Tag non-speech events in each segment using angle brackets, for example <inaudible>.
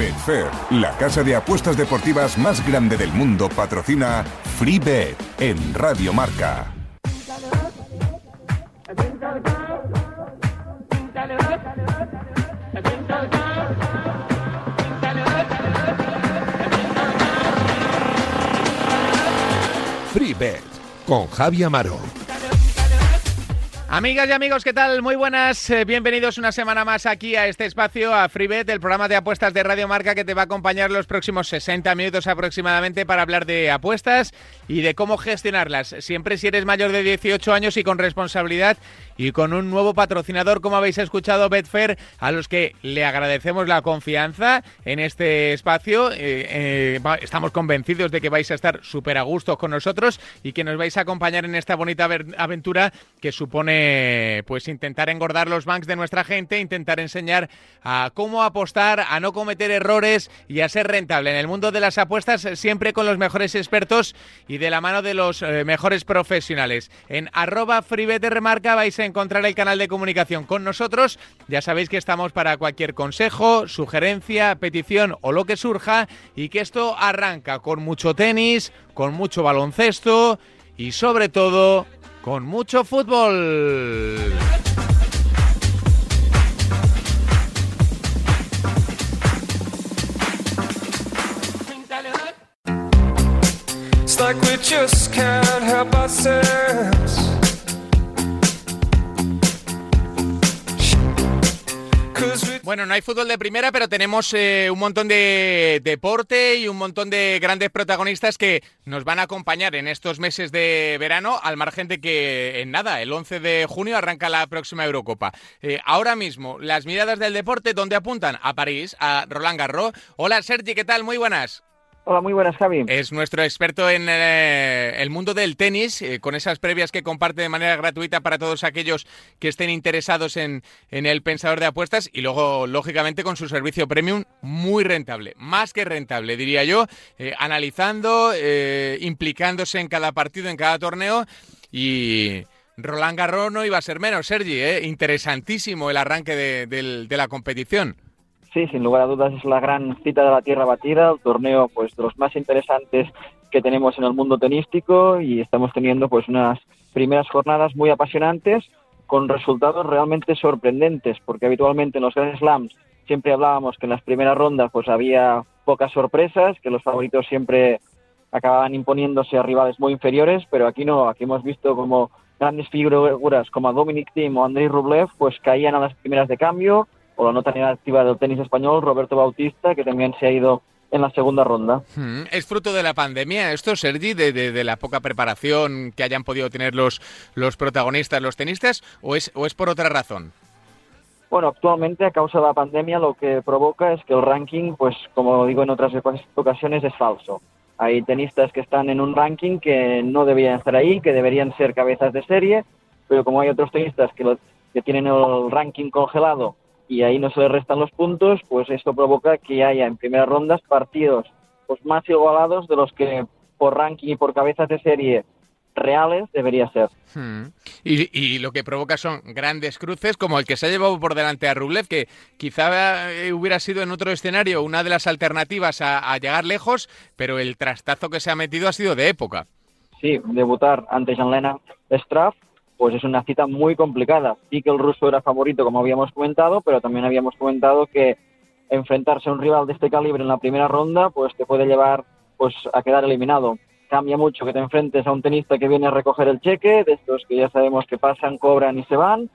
Betfair, la casa de apuestas deportivas más grande del mundo, patrocina FreeBet en Radio Marca. FreeBet con Javi Amaro. Amigas y amigos, ¿qué tal? Muy buenas. Eh, bienvenidos una semana más aquí a este espacio, a FreeBet, el programa de apuestas de Radio Marca que te va a acompañar los próximos 60 minutos aproximadamente para hablar de apuestas y de cómo gestionarlas. Siempre si eres mayor de 18 años y con responsabilidad y con un nuevo patrocinador, como habéis escuchado, Betfair, a los que le agradecemos la confianza en este espacio. Eh, eh, estamos convencidos de que vais a estar súper a gusto con nosotros y que nos vais a acompañar en esta bonita aventura que supone pues intentar engordar los banks de nuestra gente, intentar enseñar a cómo apostar, a no cometer errores y a ser rentable en el mundo de las apuestas siempre con los mejores expertos y de la mano de los eh, mejores profesionales. En arroba remarca vais a encontrar el canal de comunicación con nosotros. Ya sabéis que estamos para cualquier consejo, sugerencia, petición o lo que surja y que esto arranca con mucho tenis, con mucho baloncesto y sobre todo con mucho fútbol. Bueno, no hay fútbol de primera, pero tenemos eh, un montón de deporte y un montón de grandes protagonistas que nos van a acompañar en estos meses de verano, al margen de que en nada, el 11 de junio arranca la próxima Eurocopa. Eh, ahora mismo, las miradas del deporte, ¿dónde apuntan? A París, a Roland Garros. Hola Sergi, ¿qué tal? Muy buenas. Hola, muy buenas, Javi. Es nuestro experto en eh, el mundo del tenis, eh, con esas previas que comparte de manera gratuita para todos aquellos que estén interesados en, el pensador de apuestas y luego, lógicamente, con su servicio premium muy rentable, más que rentable, diría yo, eh, analizando, implicándose en cada partido, en cada torneo y... Roland Garros no iba a ser menos, Sergi, interesantísimo el arranque de la competición. Sí, sin lugar a dudas es la gran cita de la tierra batida, el torneo pues de los más interesantes que tenemos en el mundo tenístico y estamos teniendo pues unas primeras jornadas muy apasionantes con resultados realmente sorprendentes, porque habitualmente en los Grand Slams siempre hablábamos que en las primeras rondas pues había pocas sorpresas, que los favoritos siempre acababan imponiéndose a rivales muy inferiores, pero aquí no, aquí hemos visto como grandes figuras como Dominic Thiem o Andrei Rublev pues caían a las primeras de cambio, o la nota negativa del tenis español, Roberto Bautista, que también se ha ido en la segunda ronda. Hmm, ¿Es fruto de la pandemia esto, Sergi, de, la poca preparación que hayan podido tener los, los protagonistas, los tenistas, o es, o es por otra razón? Bueno, actualmente a causa de la pandemia lo que provoca es que el ranking, pues como digo en otras ocasiones, es falso. Hay tenistas que están en un ranking que no deberían estar ahí, que deberían ser cabezas de serie, pero como hay otros tenistas que, que tienen el ranking congelado y ahí no se le restan los puntos, pues esto provoca que haya en primeras rondas partidos pues más igualados de los que por ranking y por cabezas de serie reales debería ser. Hmm. Y, lo que provoca son grandes cruces, como el que se ha llevado por delante a Rublev, que quizá eh, hubiera sido en otro escenario una de las alternativas a, a, llegar lejos, pero el trastazo que se ha metido ha sido de época. Sí, debutar ante Jan-Lena Straff pues es una cita muy complicada. Sí que el ruso era favorito, como habíamos comentado, pero también habíamos comentado que enfrentarse a un rival de este calibre en la primera ronda, pues te puede llevar pues a quedar eliminado. Cambia mucho que te enfrentes a un tenista que viene a recoger el cheque, de estos que ya sabemos que pasan, cobran y se van,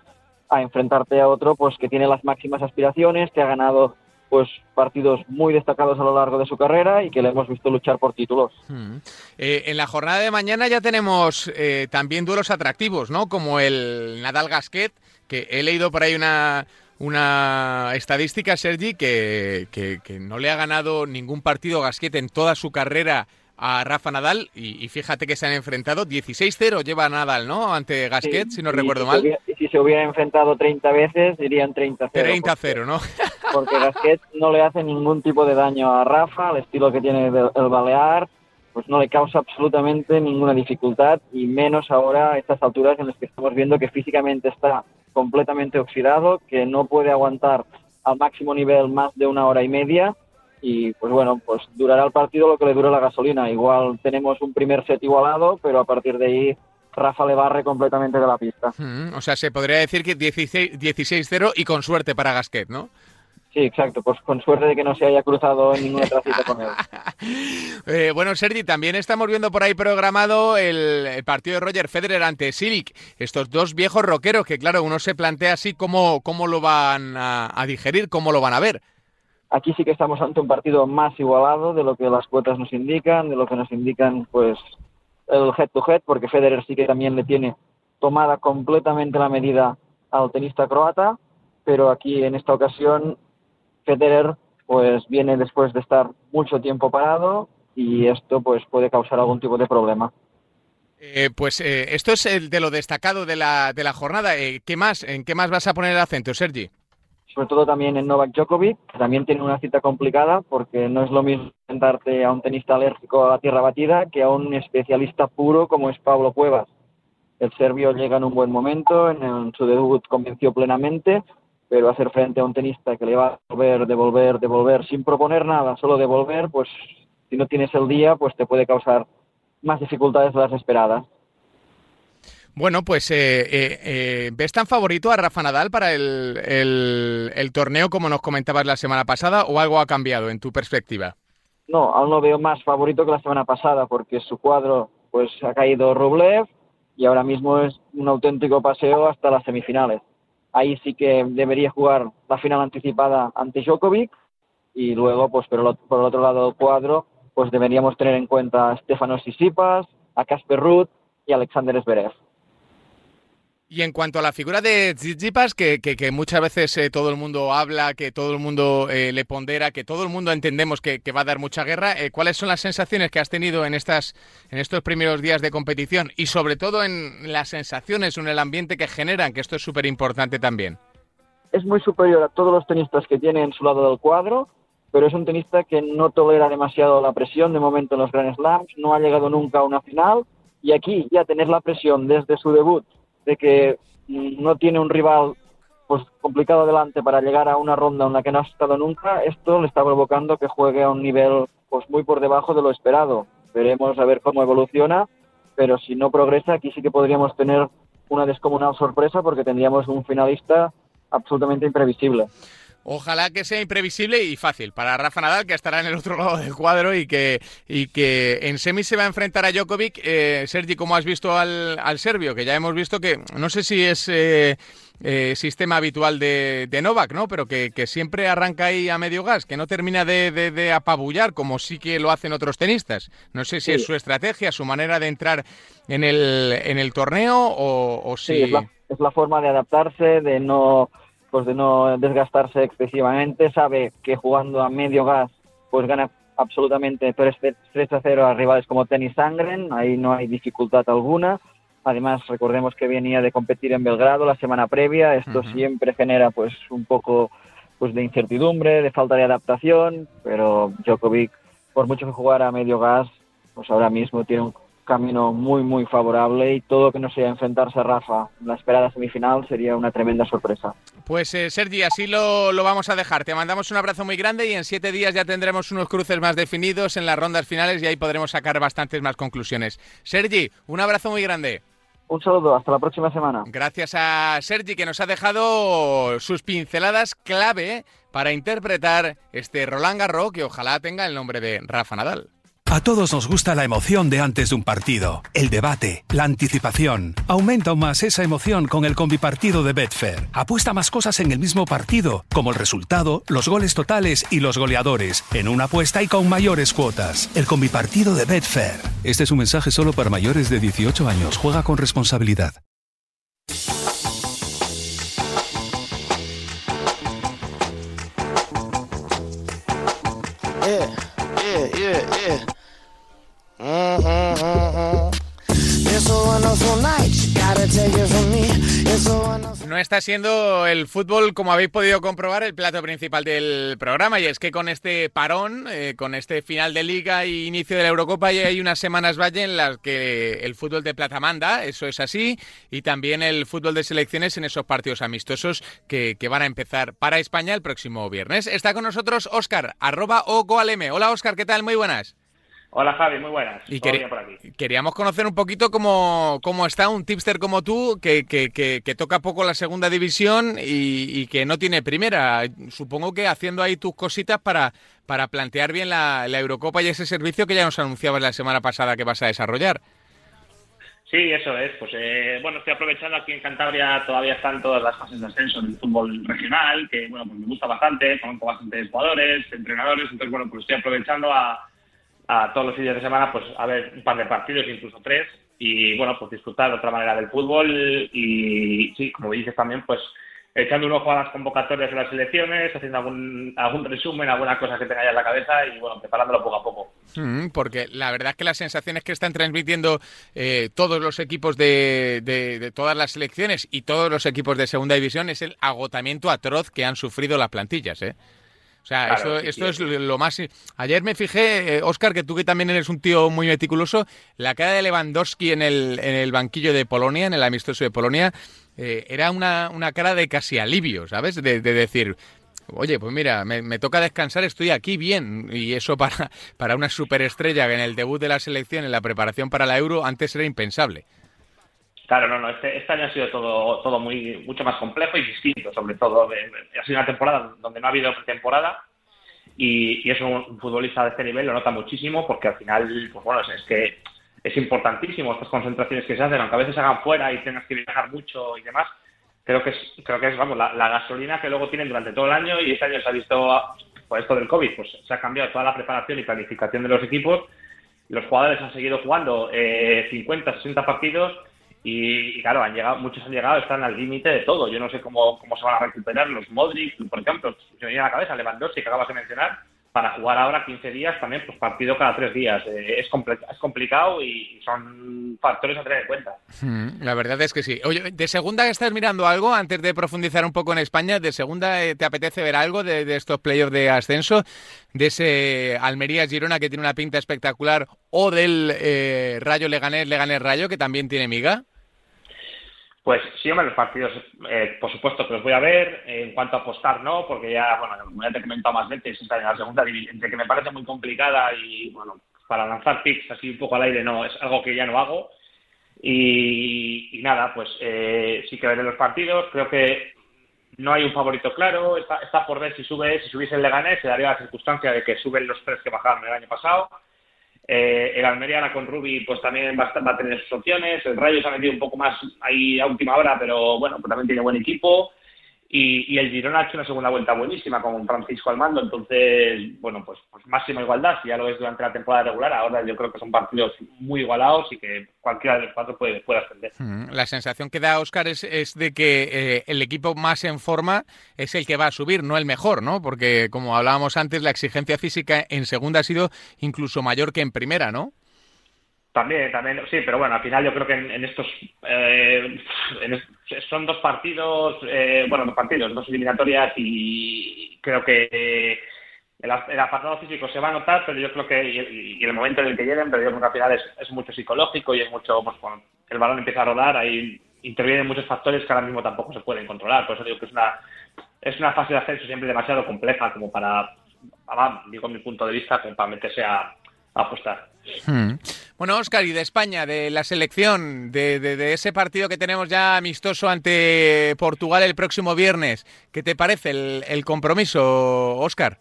a enfrentarte a otro pues que tiene las máximas aspiraciones, que ha ganado pues partidos muy destacados a lo largo de su carrera y que le hemos visto luchar por títulos. Hmm. Eh, en la jornada de mañana ya tenemos eh, también duelos atractivos, ¿no? Como el Nadal Gasquet, que he leído por ahí una, una estadística, Sergi, que, que, que, no le ha ganado ningún partido Gasquet en toda su carrera a Rafa Nadal y, fíjate que se han enfrentado 16-0 lleva Nadal, ¿no? Ante Gasquet, si no recuerdo mal. y si se hubiera enfrentado 30 veces, dirían 30-0. 30-0, ¿no? <laughs> porque Gasquet no le hace ningún tipo de daño a Rafa, el estilo que tiene el Balear, pues no le causa absolutamente ninguna dificultad y menos ahora a estas alturas en las que estamos viendo que físicamente está completamente oxidado, que no puede aguantar al máximo nivel más de una hora y media y pues bueno, pues durará el partido lo que le dure la gasolina. Igual tenemos un primer set igualado, pero a partir de ahí Rafa le barre completamente de la pista. Mm, o sea, se podría decir que 16-0 y con suerte para Gasquet, ¿no? Sí, exacto, pues con suerte de que no se haya cruzado en ninguna tracita con él. <laughs> Eh, bueno, Sergi, también estamos viendo por ahí programado el, partido de Roger Federer ante Silic. Estos dos viejos rockeros que, claro, uno se plantea así cómo, cómo lo van a, digerir, cómo lo van a ver. Aquí sí que estamos ante un partido más igualado de lo que las cuotas nos indican, de lo que nos indican pues el head to head, porque Federer sí que también le tiene tomada completamente la medida al tenista croata, pero aquí en esta ocasión Federer pues viene después de estar mucho tiempo parado y esto pues puede causar algún tipo de problema. Eh, pues eh, esto es el de lo destacado de la, de la jornada. Eh, ¿Qué más? ¿En qué más vas a poner el acento, Sergi? Sobre todo también en Novak Djokovic, que también tiene una cita complicada porque no es lo mismo enfrentarte a un tenista alérgico a la tierra batida que a un especialista puro como es Pablo Cuevas. El serbio llega en un buen momento, en su debut convenció plenamente, pero hacer frente a un tenista que le va a devolver, devolver, devolver, sin proponer nada, solo devolver, pues si no tienes el día, pues te puede causar más dificultades de las esperadas. Bueno, pues eh, eh, eh, ¿ves tan favorito a Rafa Nadal para el, el, torneo como nos comentabas la semana pasada o algo ha cambiado en tu perspectiva? No, aún lo veo más favorito que la semana pasada porque su cuadro pues ha caído Rublev y ahora mismo es un auténtico paseo hasta las semifinales ahí sí que debería jugar la final anticipada ante Djokovic y luego, pues por el, por el otro lado del cuadro, pues deberíamos tener en cuenta a Stefanos Sisipas, a Casper Ruth y a Alexander Zverev. Y en cuanto a la figura de Tsitsipas, que, que, muchas veces eh, todo el mundo habla, que todo el mundo eh, le pondera, que todo el mundo entendemos que, va a dar mucha guerra, eh, ¿cuáles son las sensaciones que has tenido en, estas, en estos primeros días de competición? Y sobre todo en las sensaciones en el ambiente que generan, que esto es súper importante también. Es muy superior a todos los tenistas que tiene en su lado del cuadro, pero es un tenista que no tolera demasiado la presión de momento en los Grand Slams, no ha llegado nunca a una final, y aquí ya tener la presión desde su debut de que no tiene un rival pues complicado adelante para llegar a una ronda en la que no ha estado nunca, esto le está provocando que juegue a un nivel pues muy por debajo de lo esperado. Veremos a ver cómo evoluciona, pero si no progresa, aquí sí que podríamos tener una descomunal sorpresa porque tendríamos un finalista absolutamente imprevisible. Ojalá que sea imprevisible y fácil para Rafa Nadal, que estará en el otro lado del cuadro y que, y que en semi se va a enfrentar a Djokovic. Eh, Sergi, ¿cómo has visto al, al, serbio? Que ya hemos visto que, no sé si es eh, eh, sistema habitual de, de, Novak, ¿no? Pero que, siempre arranca ahí a medio gas, que no termina de, de, apabullar como sí que lo hacen otros tenistas. No sé si es su estrategia, su manera de entrar en el, en el torneo o, o si... Sí, es la, es la forma de adaptarse, de no pues de no desgastarse excesivamente, sabe que jugando a medio gas pues gana absolutamente 3, a 0 a rivales como Tenis Sangren, ahí no hay dificultad alguna. Además, recordemos que venía de competir en Belgrado la semana previa, esto siempre genera pues un poco pues de incertidumbre, de falta de adaptación, pero Djokovic, por mucho que jugara a medio gas, pues ahora mismo tiene un camino muy, muy favorable y todo que no sea enfrentarse a Rafa en la esperada semifinal sería una tremenda sorpresa. Pues eh, Sergi, así lo, lo, vamos a dejar. Te mandamos un abrazo muy grande y en siete días ya tendremos unos cruces más definidos en las rondas finales y ahí podremos sacar bastantes más conclusiones. Sergi, un abrazo muy grande. Un saludo, hasta la próxima semana. Gracias a Sergi que nos ha dejado sus pinceladas clave para interpretar este Roland Garros que ojalá tenga el nombre de Rafa Nadal. A todos nos gusta la emoción de antes de un partido, el debate, la anticipación. Aumenta aún más esa emoción con el combipartido de Betfair. Apuesta más cosas en el mismo partido, como el resultado, los goles totales y los goleadores, en una apuesta y con mayores cuotas. El combipartido de Betfair. Este es un mensaje solo para mayores de 18 años. Juega con responsabilidad. No está siendo el fútbol, como habéis podido comprobar, el plato principal del programa. Y es que con este parón, eh, con este final de liga y inicio de la Eurocopa, ya hay unas semanas valle en las que el fútbol de plata manda, eso es así, y también el fútbol de selecciones en esos partidos amistosos que, van a empezar para España el próximo viernes. Está con nosotros Oscar, arroba o Hola Oscar, ¿qué tal? Muy buenas. Hola Javi, muy buenas. Y queríamos conocer un poquito cómo, cómo, está un tipster como tú, que, que, que, toca poco la segunda división y, que no tiene primera. Supongo que haciendo ahí tus cositas para, para plantear bien la, Eurocopa y ese servicio que ya nos anunciabas la semana pasada que vas a desarrollar. Sí, eso es. Pues eh, bueno, estoy aprovechando aquí en Cantabria, todavía están todas las fases de ascenso del fútbol regional, que bueno, pues me gusta bastante, conozco bastantes jugadores, entrenadores, entonces bueno, pues estoy aprovechando a a todos los fines de semana, pues a ver un par de partidos, incluso tres, y bueno, pues disfrutar de otra manera del fútbol y sí, como dices también, pues echando un ojo a las convocatorias de las elecciones, haciendo algún, algún resumen, alguna cosa que tenga ya en la cabeza y bueno, preparándolo poco a poco. Mm, porque la verdad es que las sensaciones que están transmitiendo eh, todos los equipos de, de, todas las selecciones y todos los equipos de segunda división es el agotamiento atroz que han sufrido las plantillas, ¿eh? O sea, eso, esto es lo más... Ayer me fijé, Oscar, eh, que tú que también eres un tío muy meticuloso, la cara de Lewandowski en el, en el banquillo de Polonia, en el amistoso de Polonia, eh, era una, una, cara de casi alivio, ¿sabes? De, decir, oye, pues mira, me, me, toca descansar, estoy aquí bien. Y eso <laughs> para, para una superestrella que en el debut de la selección, en la preparación para la Euro, antes era impensable. Claro, no, no, este, este, año ha sido todo, todo muy, mucho más complejo y distinto, sobre todo. Ha sido una temporada donde no ha habido pretemporada y, y eso un futbolista de este nivel lo nota muchísimo porque al final, pues bueno, es, que es importantísimo estas concentraciones que se hacen, aunque a veces se hagan fuera y tengas que viajar mucho y demás. Creo que es, creo que es vamos, la, gasolina que luego tienen durante todo el año y este año se ha visto, por esto del COVID, pues se ha cambiado toda la preparación y planificación de los equipos. Los jugadores han seguido jugando eh, 50, 60 partidos y, claro, han llegado, muchos han llegado, están al límite de todo. Yo no sé cómo, cómo se van a recuperar los Modric, por ejemplo, se me viene a la cabeza Lewandowski, que acabas de mencionar, para jugar ahora 15 días también, pues partido cada tres días. Eh, es, es complicado y son factores a tener en cuenta. Hmm, la verdad es que sí. Oye, ¿de segunda estás mirando algo antes de profundizar un poco en España? ¿De segunda eh, te apetece ver algo de, estos playoffs de ascenso? ¿De ese Almería-Girona que tiene una pinta espectacular? ¿O del eh, Rayo Leganés, Leganés Rayo que también tiene miga? Pues sí, hombre, los partidos, eh, por supuesto que los voy a ver. en cuanto a apostar, no, porque ya, bueno, como ya te he comentado más veces, en la segunda división, que me parece muy complicada y, bueno, para lanzar picks así un poco al aire, no, es algo que ya no hago. Y, nada, pues eh, sí que veré los partidos. Creo que no hay un favorito claro. Está, está por ver si sube, si subiese el Leganés, se daría la circunstancia de que suben los tres que bajaron el año pasado. Eh, el Almería con Rubi pues también va, a tener sus opciones. El Rayo se ha metido un poco más ahí a última hora, pero bueno, pues también tiene buen equipo. Y, el Girona ha hecho una segunda vuelta buenísima con Francisco al mando, entonces, bueno, pues, pues máxima igualdad, si ya lo es durante la temporada regular, ahora yo creo que son partidos muy igualados y que cualquiera de los cuatro puede, puede ascender. Mm, la sensación que da Oscar es, de que eh, el equipo más en forma es el que va a subir, no el mejor, ¿no? Porque como hablábamos antes, la exigencia física en segunda ha sido incluso mayor que en primera, ¿no? También, también, sí, pero bueno, al final yo creo que en, estos eh, son dos partidos, eh, bueno, dos partidos, dos eliminatorias y creo que el, apartado físico se va a notar, pero yo creo que y, el momento en el que lleguen, pero yo creo que al final es, mucho psicológico y es mucho, pues cuando el balón empieza a rodar, ahí intervienen muchos factores que ahora mismo tampoco se pueden controlar, por eso digo que es una es una fase de ascenso siempre demasiado compleja como para, digo mi punto de vista, para meterse a apostar. Hmm. Bueno, Oscar, y de España, de la selección, de, ese partido que tenemos ya amistoso ante Portugal el próximo viernes, ¿qué te parece el, compromiso, Oscar?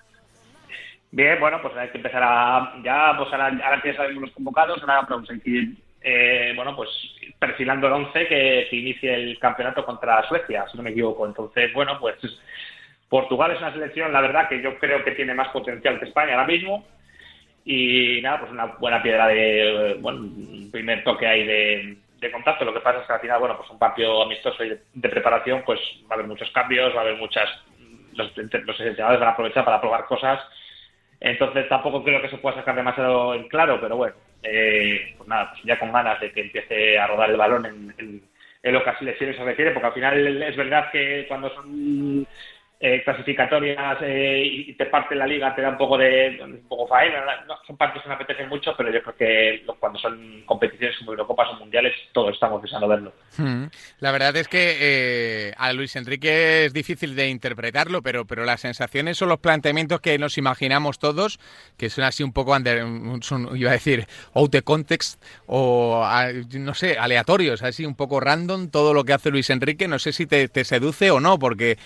Bien, bueno, pues hay que empezar a, ya, pues ahora, que ya sabemos los convocados, ahora hay que eh, bueno, pues perfilando el 11 que, que inicie el campeonato contra Suecia, si no me equivoco. Entonces, bueno, pues Portugal es una selección, la verdad, que yo creo que tiene más potencial que España ahora mismo y nada, pues una buena piedra de, bueno, un primer toque ahí de, contacto. Lo que pasa es que al final, bueno, pues un partido amistoso y de, preparación, pues va a haber muchos cambios, va a haber muchas, los, los van a aprovechar para probar cosas. Entonces tampoco creo que se pueda sacar demasiado en claro, pero bueno, eh, pues nada, pues ya con ganas de que empiece a rodar el balón en, en lo que a selecciones se refiere, porque al final es verdad que cuando son eh, clasificatorias eh, y te parte la liga, te da un poco de un poco faena. No, son partidos que me apetecen mucho, pero yo creo que cuando son competiciones como Eurocopas o Mundiales, todos estamos deseando verlo. Hmm. La verdad es que eh, a Luis Enrique es difícil de interpretarlo, pero, pero las sensaciones son los planteamientos que nos imaginamos todos, que son así un poco, under, iba a decir, out de context o, no sé, aleatorios, así un poco random todo lo que hace Luis Enrique. No sé si te, te seduce o no, porque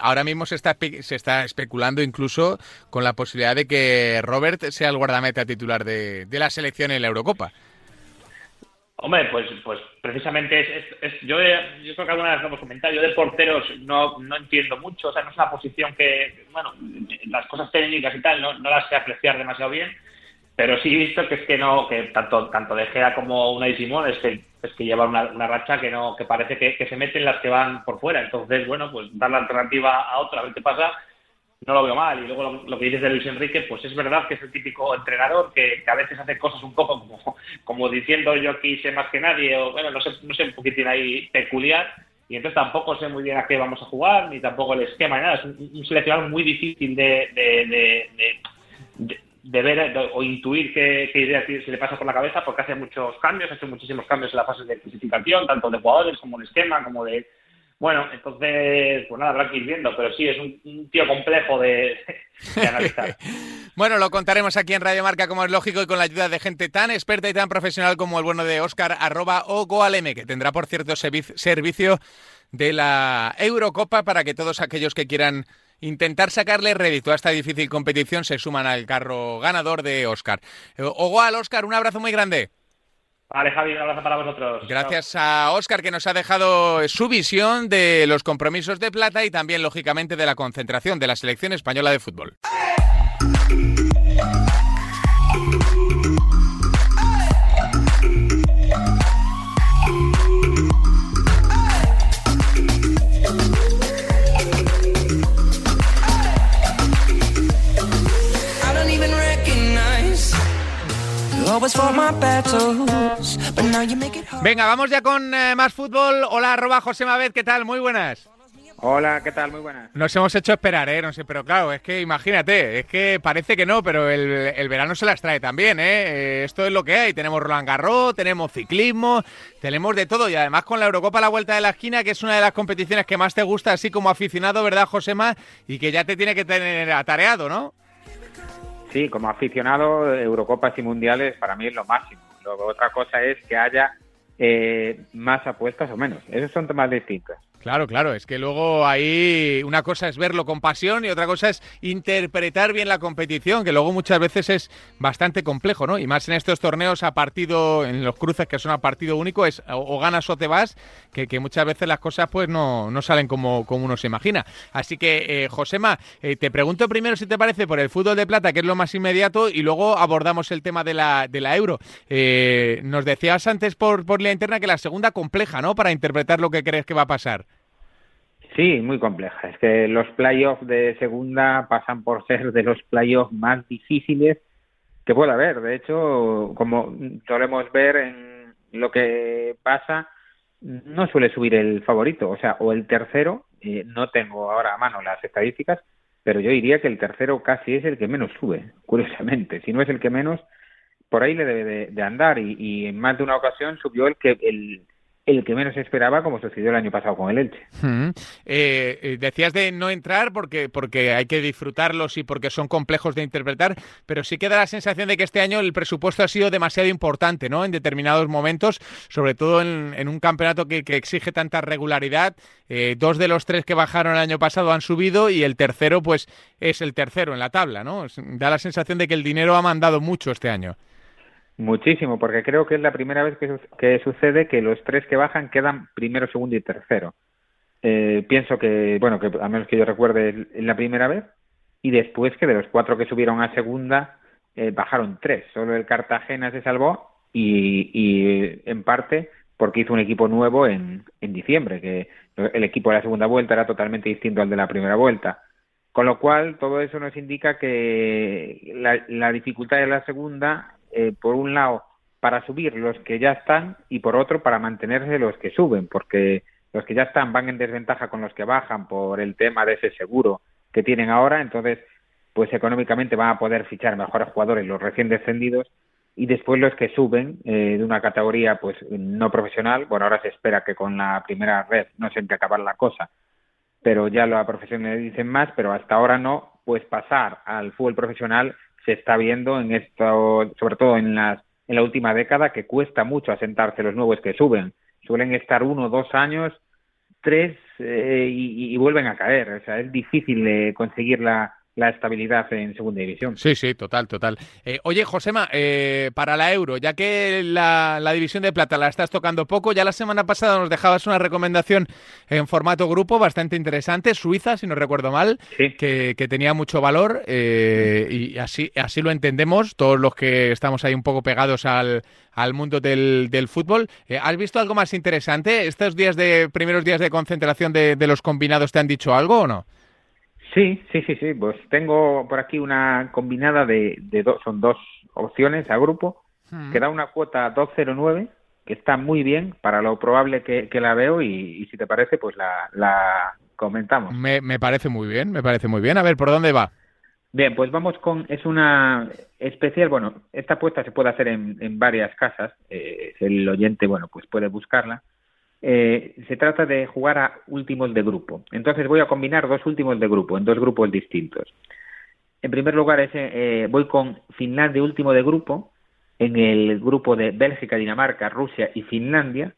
ahora mismo se está, se está especulando incluso con la posibilidad de que Robert sea el guardameta titular de, la selección en la Eurocopa. Hombre, pues, pues precisamente es, yo, yo creo que alguna vez lo hemos comentado, yo de porteros no, no entiendo mucho, o sea, no es una posición que, bueno, las cosas técnicas y tal no, no las sé apreciar demasiado bien, pero sí he visto que es que no, que tanto, tanto De Gea como una Simón es que, es que llevan una, racha que no, que parece que, se meten las que van por fuera. Entonces, bueno, pues dar la alternativa a otra, a ver qué pasa, no lo veo mal. Y luego lo, que dices de Luis Enrique, pues es verdad que es el típico entrenador que, a veces hace cosas un poco como, diciendo yo aquí sé más que nadie, o bueno, no sé, no sé, un poquitín ahí peculiar. Y entonces tampoco sé muy bien a qué vamos a jugar, ni tampoco el esquema, ni nada. Es un, seleccionador muy difícil de, de de ver o intuir qué, idea se le pasa por la cabeza porque hace muchos cambios, ha hecho muchísimos cambios en la fase de clasificación, tanto de jugadores como de esquema, como de... Bueno, entonces, pues nada, habrá que ir viendo, pero sí, es un, tío complejo de, <laughs> analizar. <laughs> bueno, lo contaremos aquí en Radio Marca como es lógico y con la ayuda de gente tan experta y tan profesional como el bueno de Oscar arroba o Goaleme, que tendrá, por cierto, servicio de la Eurocopa para que todos aquellos que quieran intentar sacarle rédito a esta difícil competición se suman al carro ganador de Oscar. Eh, Ogual, Oscar, un abrazo muy grande. Vale, Javi, un abrazo para vosotros. Gracias a Oscar que nos ha dejado su visión de los compromisos de plata y también, lógicamente, de la concentración de la selección española de fútbol. Venga, vamos ya con eh, más fútbol. Hola, arroba José Mabed, ¿qué tal? Muy buenas. Hola, ¿qué tal? Muy buenas. Nos hemos hecho esperar, ¿eh? No sé, pero claro, es que imagínate, es que parece que no, pero el, verano se las trae también, ¿eh? ¿eh? Esto es lo que hay. Tenemos Roland Garros, tenemos ciclismo, tenemos de todo y además con la Eurocopa a la vuelta de la esquina, que es una de las competiciones que más te gusta, así como aficionado, ¿verdad, Josema? Y que ya te tiene que tener atareado, ¿no? Sí, como aficionado, Eurocopas y Mundiales para mí es lo máximo. Otra cosa es que haya eh, más apuestas o menos. Esos son temas distintos. Claro, claro, es que luego ahí una cosa es verlo con pasión y otra cosa es interpretar bien la competición, que luego muchas veces es bastante complejo, ¿no? Y más en estos torneos a partido, en los cruces que son a partido único, es o, ganas o te vas, que, muchas veces las cosas pues no, no salen como, como uno se imagina. Así que, eh, Josema, eh, te pregunto primero si te parece por el fútbol de plata, que es lo más inmediato, y luego abordamos el tema de la, de la euro. Eh, nos decías antes por, por la interna que la segunda compleja, ¿no? Para interpretar lo que crees que va a pasar. Sí, muy compleja. Es que los playoffs de segunda pasan por ser de los playoffs más difíciles que pueda haber. De hecho, como solemos ver en lo que pasa, no suele subir el favorito, o sea, o el tercero, eh, no tengo ahora a mano las estadísticas, pero yo diría que el tercero casi es el que menos sube, curiosamente. Si no es el que menos, por ahí le debe de, andar y, y, en más de una ocasión subió el que el, el que menos esperaba, como sucedió el año pasado con el Elche. Eh, eh, decías de no entrar porque, porque hay que disfrutarlos y porque son complejos de interpretar, pero sí que da la sensación de que este año el presupuesto ha sido demasiado importante, ¿no? En determinados momentos, sobre todo en, un campeonato que, exige tanta regularidad. Eh, dos de los tres que bajaron el año pasado han subido y el tercero, pues, es el tercero en la tabla, ¿no? Da la sensación de que el dinero ha mandado mucho este año. Muchísimo, porque creo que es la primera vez que, sucede que los tres que bajan quedan primero, segundo y tercero. Eh, pienso que, bueno, que a menos que yo recuerde, es la primera vez. Y después que de los cuatro que subieron a segunda, eh, bajaron tres. Solo el Cartagena se salvó y, y en parte porque hizo un equipo nuevo en, en diciembre, que el equipo de la segunda vuelta era totalmente distinto al de la primera vuelta. Con lo cual, todo eso nos indica que la, la dificultad de la segunda eh, por un lado, para subir los que ya están y por otro para mantenerse los que suben, porque los que ya están van en desventaja con los que bajan por el tema de ese seguro que tienen ahora, entonces pues económicamente van a poder fichar mejores jugadores los recién descendidos y después los que suben eh, de una categoría pues no profesional, bueno ahora se espera que con la primera red no se que acabar la cosa, pero ya la profesional dicen más, pero hasta ahora no, pues pasar al fútbol profesional se está viendo en esto, sobre todo en las en la última década, que cuesta mucho asentarse los nuevos que suben. Suelen estar uno, dos años, tres eh, y, y, vuelven a caer. O sea, es difícil eh, conseguir la, la estabilidad en segunda división. Sí, sí, total, total. Eh, oye, Josema, eh, para la Euro, ya que la, división de plata la estás tocando poco, ya la semana pasada nos dejabas una recomendación en formato grupo bastante interesante, Suiza, si no recuerdo mal, que, tenía mucho valor eh, y así, así lo entendemos todos los que estamos ahí un poco pegados al, al mundo del, del fútbol. ¿Has visto algo más interesante? ¿Estos días de primeros días de concentración de, de los combinados te han dicho algo o no? Sí, sí, sí, sí. Pues tengo por aquí una combinada de, de dos, son dos opciones a grupo, hmm. que da una cuota 209, que está muy bien para lo probable que, la veo y, si te parece, pues la, la comentamos. Me, me parece muy bien, me parece muy bien. A ver, ¿por dónde va? Bien, pues vamos con, es una especial, bueno, esta apuesta se puede hacer en, en varias casas, eh, el oyente, bueno, pues puede buscarla. Eh, se trata de jugar a últimos de grupo. Entonces voy a combinar dos últimos de grupo en dos grupos distintos. En primer lugar, ese, eh, voy con Finlandia último de grupo, en el grupo de Bélgica, Dinamarca, Rusia y Finlandia.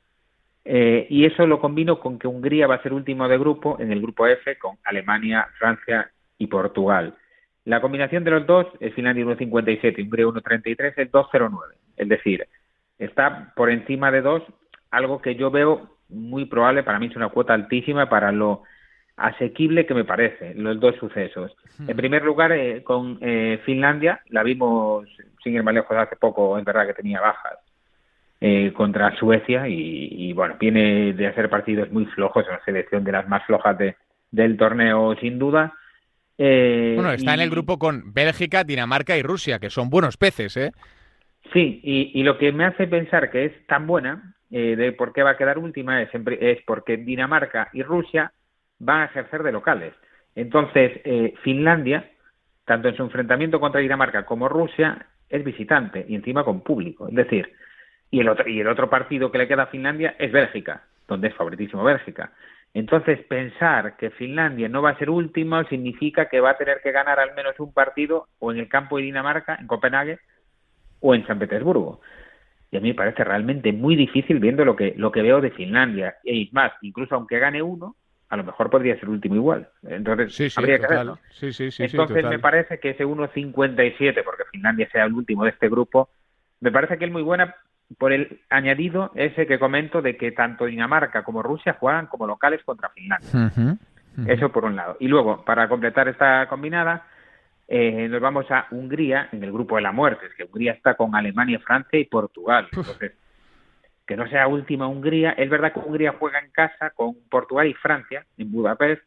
Eh, y eso lo combino con que Hungría va a ser último de grupo en el grupo F con Alemania, Francia y Portugal. La combinación de los dos es Finlandia 1.57 y Hungría 1.33 es 2.09. Es decir, está por encima de 2 algo que yo veo muy probable, para mí es una cuota altísima para lo asequible que me parece, los dos sucesos. Hmm. En primer lugar, eh, con eh, Finlandia, la vimos sin ir más lejos hace poco, es verdad que tenía bajas eh, contra Suecia y, bueno, viene de hacer partidos muy flojos, en la selección de las más flojas de, del torneo sin duda. bueno, está en el grupo con Bélgica, Dinamarca y Rusia, que son buenos peces, ¿eh? Sí, y, y lo que me hace pensar que es tan buena eh, de por qué va a quedar última es, es, porque Dinamarca y Rusia van a ejercer de locales. Entonces, eh, Finlandia, tanto en su enfrentamiento contra Dinamarca como Rusia, es visitante y encima con público. Es decir, y el otro, y el otro partido que le queda a Finlandia es Bélgica, donde es favoritísimo Bélgica. Entonces, pensar que Finlandia no va a ser último significa que va a tener que ganar al menos un partido o en el campo de Dinamarca, en Copenhague, o en San Petersburgo y a mí me parece realmente muy difícil viendo lo que lo que veo de Finlandia. Y más incluso aunque gane uno a lo mejor podría ser último igual. Entonces habría que verlo. Entonces me parece que ese 1.57 porque Finlandia sea el último de este grupo me parece que es muy buena por el añadido ese que comento de que tanto Dinamarca como Rusia juegan como locales contra Finlandia. Eso por un lado. Y luego para completar esta combinada eh, nos vamos a Hungría en el grupo de la muerte, es que Hungría está con Alemania, Francia y Portugal. Entonces, que no sea última Hungría, es verdad que Hungría juega en casa con Portugal y Francia en Budapest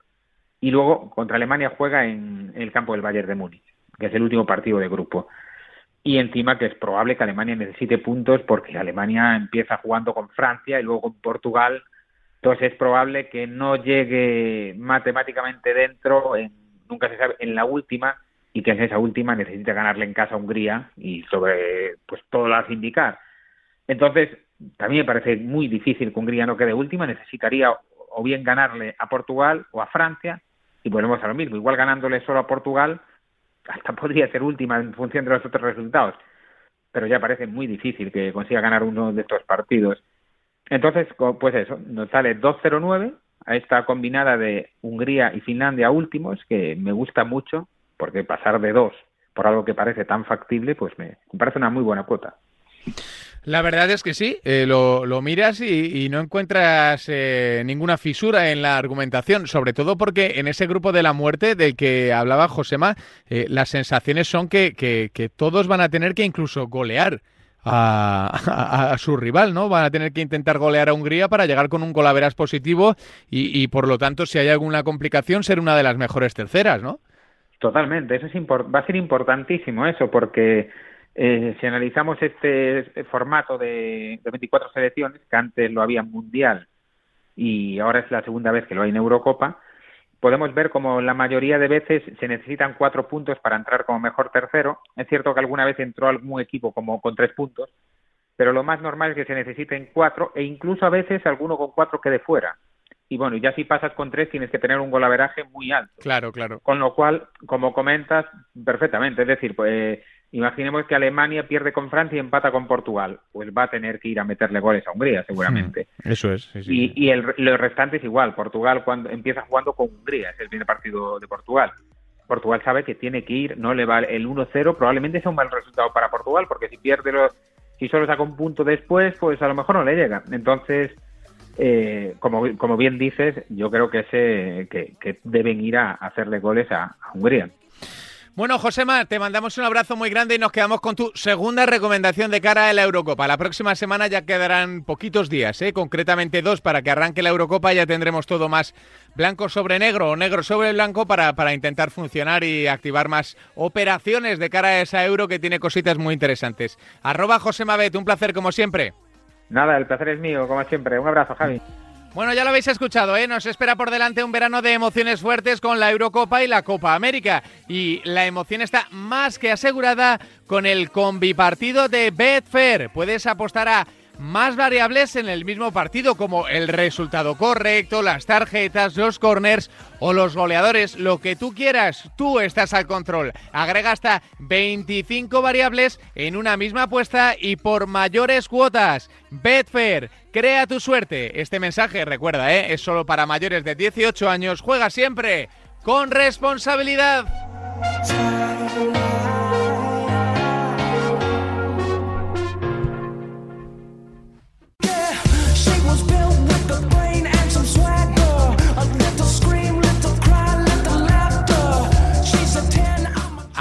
y luego contra Alemania juega en, el campo del Bayern de Múnich, que es el último partido de grupo. Y encima que es probable que Alemania necesite puntos porque Alemania empieza jugando con Francia y luego con Portugal. Entonces es probable que no llegue matemáticamente dentro, en, nunca se sabe, en la última, y que en esa última necesita ganarle en casa a Hungría y sobre pues todo hace indicar. Entonces, también me parece muy difícil que Hungría no quede última, necesitaría o bien ganarle a Portugal o a Francia y volvemos a lo mismo, igual ganándole solo a Portugal hasta <laughs> podría ser última en función de los otros resultados, pero ya parece muy difícil que consiga ganar uno de estos partidos. Entonces, pues eso, nos sale 2-0-9 a esta combinada de Hungría y Finlandia últimos, que me gusta mucho, porque pasar de dos por algo que parece tan factible, pues me, parece una muy buena cuota. La verdad es que sí, eh, lo, miras y, no encuentras eh, ninguna fisura en la argumentación, sobre todo porque en ese grupo de la muerte del que hablaba Josema, eh, las sensaciones son que, que, todos van a tener que incluso golear a, su rival, ¿no? Van a tener que intentar golear a Hungría para llegar con un golaveras positivo y por lo tanto, si hay alguna complicación, ser una de las mejores terceras, ¿no? Totalmente, eso es va a ser importantísimo eso, porque Eh, si analizamos este formato de, de 24 selecciones, que antes lo había en Mundial y ahora es la segunda vez que lo hay en Eurocopa, podemos ver como la mayoría de veces se necesitan cuatro puntos para entrar como mejor tercero. Es cierto que alguna vez entró algún equipo como con tres puntos, pero lo más normal es que se necesiten cuatro e incluso a veces alguno con cuatro quede fuera. Y bueno, ya si pasas con tres tienes que tener un golaveraje muy alto. Claro, claro. Con lo cual, como comentas, perfectamente. Es decir, pues imaginemos que Alemania pierde con Francia y empata con Portugal. Pues va a tener que ir a meterle goles a Hungría, seguramente. Hmm, eso es. y, y el, los restantes igual. Portugal cuando empieza jugando con Hungría, es el primer partido de Portugal. Portugal sabe que tiene que ir, no le va el 1-0, probablemente sea un mal resultado para Portugal, porque si pierde los, si solo saca un punto después, pues a lo mejor no le llega. Entonces, eh, como, bien dices, yo creo que, ese, que, deben ir a hacerle goles a, Hungría. Bueno, Josema, te mandamos un abrazo muy grande y nos quedamos con tu segunda recomendación de cara a la Eurocopa. La próxima semana ya quedarán poquitos días, ¿eh? concretamente dos para que arranque la Eurocopa. Ya tendremos todo más blanco sobre negro o negro sobre blanco para, para intentar funcionar y activar más operaciones de cara a esa Euro que tiene cositas muy interesantes. Arroba Josema Bet, un placer como siempre. Nada, el placer es mío, como siempre. Un abrazo, Javi. Bueno, ya lo habéis escuchado, ¿eh? Nos espera por delante un verano de emociones fuertes con la Eurocopa y la Copa América. Y la emoción está más que asegurada con el combipartido de Betfair. Puedes apostar a más variables en el mismo partido, como el resultado correcto, las tarjetas, los corners o los goleadores, lo que tú quieras, tú estás al control. Agrega hasta 25 variables en una misma apuesta y por mayores cuotas. Betfair, crea tu suerte. Este mensaje, recuerda, ¿eh? es solo para mayores de 18 años. Juega siempre con responsabilidad.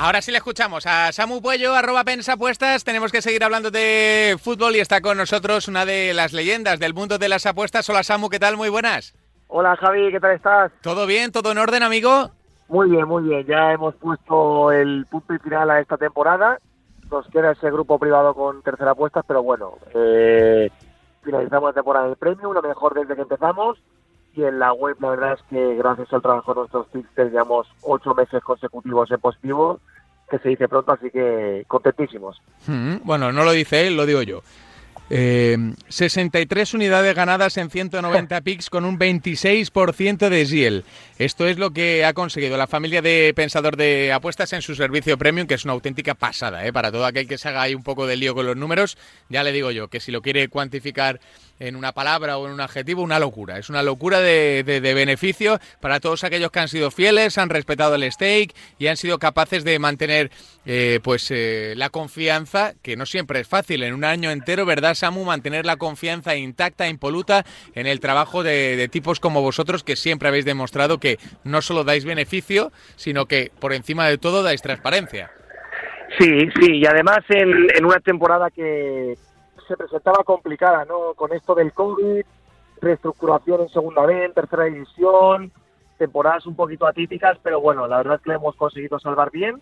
Ahora sí le escuchamos a Samu Puello, arroba pensapuestas. Tenemos que seguir hablando de fútbol y está con nosotros una de las leyendas del mundo de las apuestas. Hola Samu, ¿qué tal? Muy buenas. Hola Javi, ¿qué tal estás? ¿Todo bien? ¿Todo en orden, amigo? Muy bien, muy bien. Ya hemos puesto el punto y final a esta temporada. Nos queda ese grupo privado con tercera apuestas, pero bueno, eh, finalizamos la temporada del premio, lo mejor desde que empezamos. Y en la web, la verdad es que gracias al trabajo de nuestros tipsters llevamos ocho meses consecutivos en positivo que se dice pronto, así que contentísimos. Hmm, bueno, no lo dice él, lo digo yo. 63 eh, unidades ganadas en 190 <laughs> picks con un 26% de Ziel. Esto es lo que ha conseguido la familia de Pensador de Apuestas en su servicio premium, que es una auténtica pasada, ¿eh? para todo aquel que se haga ahí un poco de lío con los números. Ya le digo yo que si lo quiere cuantificar en una palabra o en un adjetivo, una locura. Es una locura de, beneficio para todos aquellos que han sido fieles, han respetado el stake y han sido capaces de mantener eh, pues eh, la confianza, que no siempre es fácil en un año entero, ¿verdad, Samu? Mantener la confianza intacta, impoluta en el trabajo de, tipos como vosotros, que siempre habéis demostrado que no solo dais beneficio, sino que por encima de todo dais transparencia. Sí, sí, y además en una temporada que se presentaba complicada, ¿no? Con esto del COVID, reestructuración en segunda B, en tercera división, temporadas un poquito atípicas, pero bueno, la verdad es que le hemos conseguido salvar bien.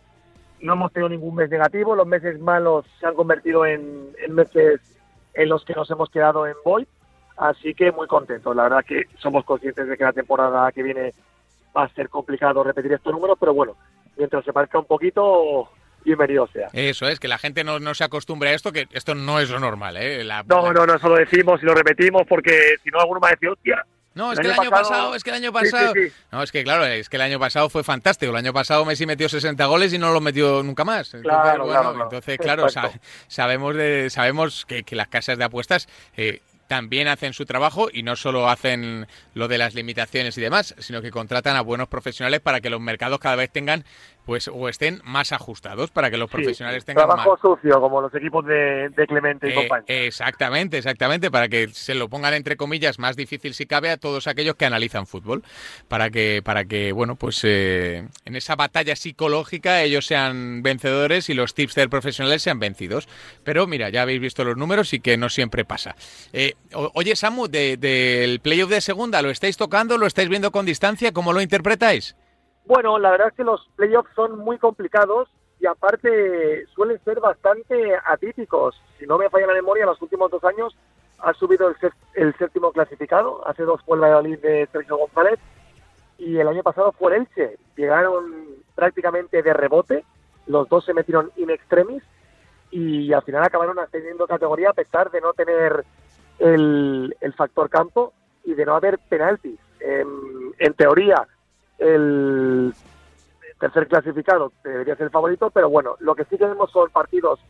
No hemos tenido ningún mes negativo, los meses malos se han convertido en, meses en los que nos hemos quedado en void, así que muy contentos. La verdad que somos conscientes de que la temporada que viene va a ser complicado repetir estos números, pero bueno, mientras se parezca un poquito, bienvenido sea. Eso es, que la gente no, no se acostumbre a esto, que esto no es lo normal. ¿eh? no, no, no, eso lo decimos y lo repetimos porque si no alguno va a decir, hostia. No, es que el año pasado, es que el año pasado. No, es que claro, es que el año pasado fue fantástico. El año pasado Messi metió 60 goles y no lo metió nunca más. Entonces, claro, claro, entonces, claro, sabemos de, sabemos que, que, las casas de apuestas eh, también hacen su trabajo y no solo hacen lo de las limitaciones y demás, sino que contratan a buenos profesionales para que los mercados cada vez tengan pues o estén más ajustados para que los profesionales tengan trabajo sucio como los equipos de, Clemente y eh, compañía. exactamente exactamente para que se lo pongan entre comillas más difícil si cabe a todos aquellos que analizan fútbol para que para que bueno pues eh, en esa batalla psicológica ellos sean vencedores y los tipster profesionales sean vencidos. Pero mira ya habéis visto los números y que no siempre pasa. Eh, oye Samu del playoff de segunda lo estáis tocando lo estáis viendo con distancia cómo lo interpretáis bueno, la verdad es que los playoffs son muy complicados y aparte suelen ser bastante atípicos. Si no me falla la memoria, en los últimos dos años ha subido el, el séptimo clasificado, hace dos fue el Valladolid de Sergio González y el año pasado fue el Elche. Llegaron prácticamente de rebote, los dos se metieron in extremis y al final acabaron ascendiendo categoría a pesar de no tener el, el factor campo y de no haber penaltis. En, teoría, el tercer clasificado debería ser favorito, pero bueno, lo que sí tenemos son partidos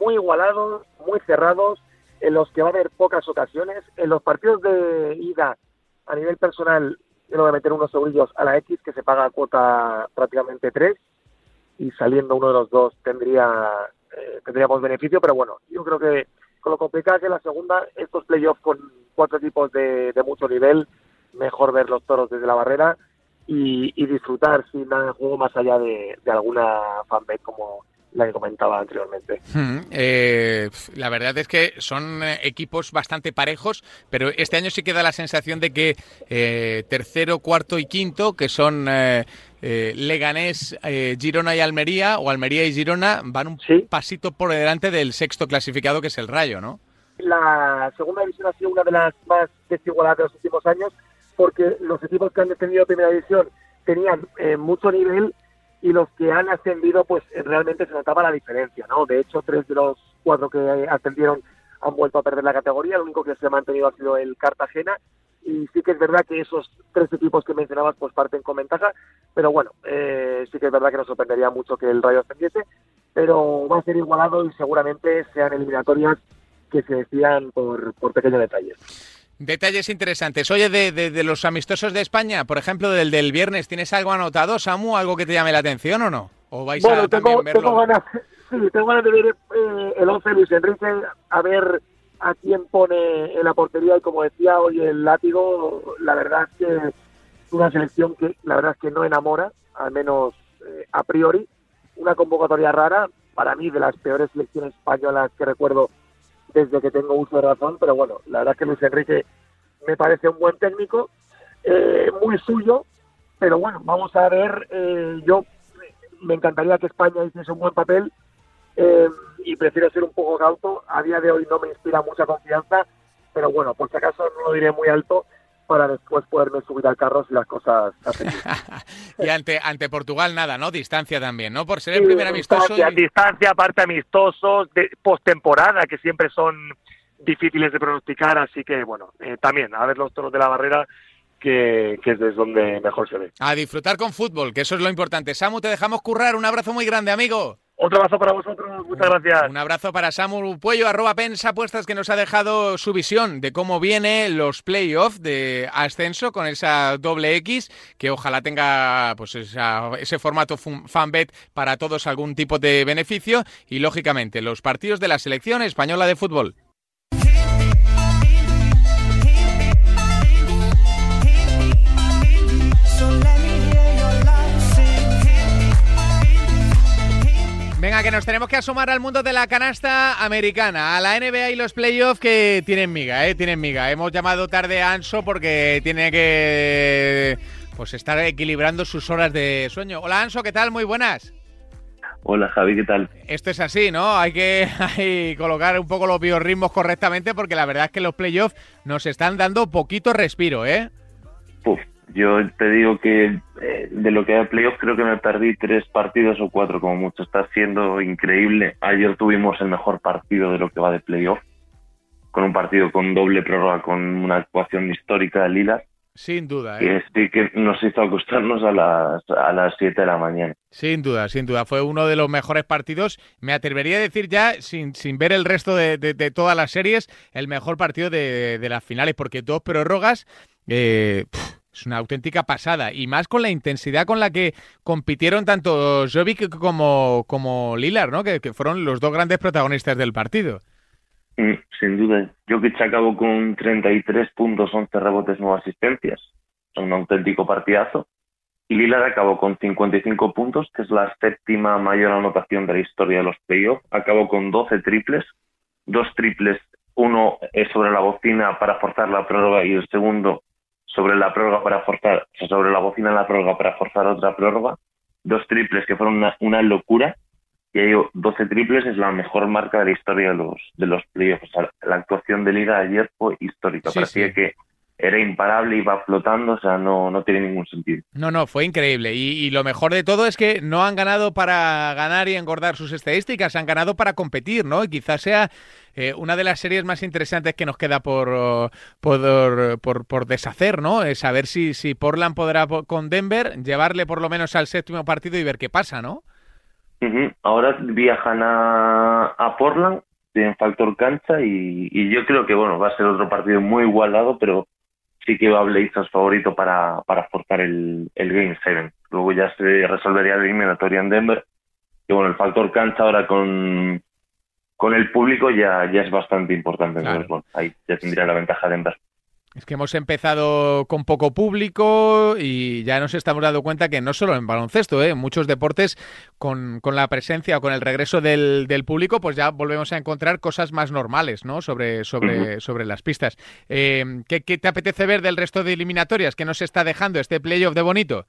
muy igualados, muy cerrados, en los que va a haber pocas ocasiones. En los partidos de ida, a nivel personal, yo voy a meter unos segurillos a la X, que se paga cuota prácticamente 3, y saliendo uno de los dos tendría eh, tendríamos beneficio, pero bueno, yo creo que con lo complicado que la segunda, estos playoffs con cuatro equipos de, mucho nivel, mejor ver los toros desde la barrera y, disfrutar sin nada de juego más allá de, de alguna fanbase como la que comentaba anteriormente. Hmm, eh, la verdad es que son eh, equipos bastante parejos, pero este año sí queda la sensación de que eh, tercero, cuarto y quinto, que son Leganés, Girona y Almería, o Almería y Girona, van un pasito por delante del sexto clasificado, que es el Rayo, ¿no? La segunda división ha sido una de las más desigualadas de los últimos años, porque los equipos que han descendido primera división tenían mucho nivel y los que han ascendido, pues realmente se notaba la diferencia, ¿no? De hecho, tres de los cuatro que ascendieron han vuelto a perder la categoría, el único que se ha mantenido ha sido el Cartagena, y sí que es verdad que esos tres equipos que mencionabas pues parten con ventaja, pero bueno, eh, sí que es verdad que nos sorprendería mucho que el Rayo ascendiese, pero va a ser igualado y seguramente sean eliminatorias que se decían por, por pequeños detalles. Detalles interesantes. Oye, de, los amistosos de España, por ejemplo, del del viernes, ¿tienes algo anotado, Samu? ¿Algo que te llame la atención o no? ¿O vais a tengo, Tengo ganas, <laughs> sí, tengo ganas de ver eh, el 11 de Luis Enrique, a ver a quién pone en la portería y como decía hoy el látigo, la verdad es que es una selección que la verdad es que no enamora, al menos eh, a priori, una convocatoria rara, para mí de las peores selecciones españolas que recuerdo desde que tengo uso de razón, pero bueno, la verdad es que Luis Enrique me parece un buen técnico, eh, muy suyo, pero bueno, vamos a ver, eh, yo me encantaría que España hiciese un buen papel eh, y prefiero ser un poco cauto, a día de hoy no me inspira mucha confianza, pero bueno, por si acaso no lo diré muy alto, para después poderme subir al carro si las cosas hacen <laughs> Y ante, ante Portugal nada, ¿no? Distancia también, ¿no? Por ser el primer amistoso. Distancia, distancia aparte amistosos, de postemporada, que siempre son difíciles de pronosticar, así que bueno, eh, también a ver los toros de la barrera que, que, es desde donde mejor se ve. A disfrutar con fútbol, que eso es lo importante. Samu, te dejamos currar. Un abrazo muy grande, amigo. Otro abrazo para vosotros, muchas gracias. Un abrazo para Samuel Puello, arroba Pensa Apuestas, que nos ha dejado su visión de cómo viene los playoffs de ascenso con esa doble X, que ojalá tenga pues ese formato fanbet para todos algún tipo de beneficio y lógicamente los partidos de la selección española de fútbol. Venga, que nos tenemos que asomar al mundo de la canasta americana, a la NBA y los playoffs que tienen miga, ¿eh? Tienen miga. Hemos llamado tarde a Anso porque tiene que pues estar equilibrando sus horas de sueño. Hola Anso, ¿qué tal? Muy buenas. Hola Javi, ¿qué tal? Esto es así, ¿no? Hay que <laughs> colocar un poco los biorritmos correctamente porque la verdad es que los playoffs nos están dando poquito respiro, ¿eh? Uf, yo te digo que eh, de lo que hay playoff creo que me perdí tres partidos o cuatro como mucho. Está siendo increíble. Ayer tuvimos el mejor partido de lo que va de playoff, con un partido con doble prórroga, con una actuación histórica de Lilas. Sin duda, ¿eh? Que sí que nos hizo acostarnos a las, a las 7 de la mañana. Sin duda, sin duda. Fue uno de los mejores partidos. Me atrevería a decir ya, sin, sin ver el resto de, de, todas las series, el mejor partido de, de las finales, porque dos prórrogas... Eh, es una auténtica pasada. Y más con la intensidad con la que compitieron tanto Jovic como, como Lilar, ¿no? Que, fueron los dos grandes protagonistas del partido. Mm, sin duda. Jovic acabó con 33 puntos, 11 rebotes, 9 asistencias. Un auténtico partidazo. Y Lillard acabó con 55 puntos, que es la séptima mayor anotación de la historia de los playoffs. Acabó con 12 triples, dos triples, uno sobre la bocina para forzar la prórroga y el segundo sobre la prórroga para forzar, sobre la bocina en la prórroga para forzar otra prórroga, dos triples que fueron una, locura y hay 12 triples, es la mejor marca de la historia de los, de los playoffs. la actuación de Liga ayer fue histórica. Parecía que era imparable, iba flotando, o sea, no, no tiene ningún sentido. No, no, fue increíble. Y, lo mejor de todo es que no han ganado para ganar y engordar sus estadísticas, han ganado para competir, ¿no? Y quizás sea eh, una de las series más interesantes que nos queda por, por, por, deshacer, ¿no? Es saber si, si Portland podrá con Denver llevarle por lo menos al séptimo partido y ver qué pasa, ¿no? Ahora viajan a, a Portland, tienen factor cancha y, y, yo creo que bueno va a ser otro partido muy igualado, pero sí que va a Blazers favorito para, para forzar el, el Game 7. Luego ya se resolvería la eliminatoria en Denver. Y bueno, el factor cancha ahora con, con el público ya, ya es bastante importante. Entonces, bueno, ahí ya tendría la ventaja Denver. Es que hemos empezado con poco público y ya nos estamos dando cuenta que no solo en baloncesto, ¿eh? en muchos deportes con, la presencia o con el regreso del, público, pues ya volvemos a encontrar cosas más normales ¿no? sobre, sobre, sobre las pistas. Eh, ¿qué, ¿Qué te apetece ver del resto de eliminatorias? ¿Qué nos está dejando este playoff de bonito?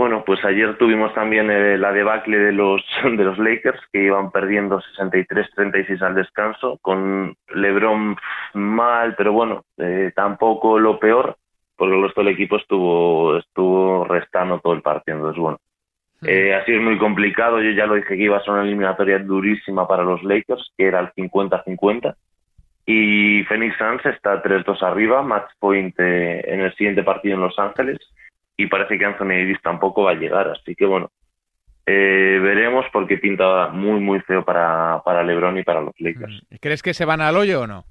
Bueno, pues ayer tuvimos también eh, la debacle de los, <laughs> de los Lakers que iban perdiendo 63-36 al descanso, con LeBron mal, pero bueno, eh, tampoco lo peor, porque el resto del equipo estuvo, estuvo restando todo el partido. Entonces, bueno, eh, así es muy complicado. Yo ya lo dije que iba a ser una eliminatoria durísima para los Lakers, que era el 50-50. Y Phoenix Suns está 3-2 arriba, match point en el siguiente partido en Los Ángeles y parece que Anthony Davis tampoco va a llegar. Así que bueno, eh, veremos porque pinta muy, muy feo para, para LeBron y para los Lakers. Mm. ¿Crees que se van al hoyo o no?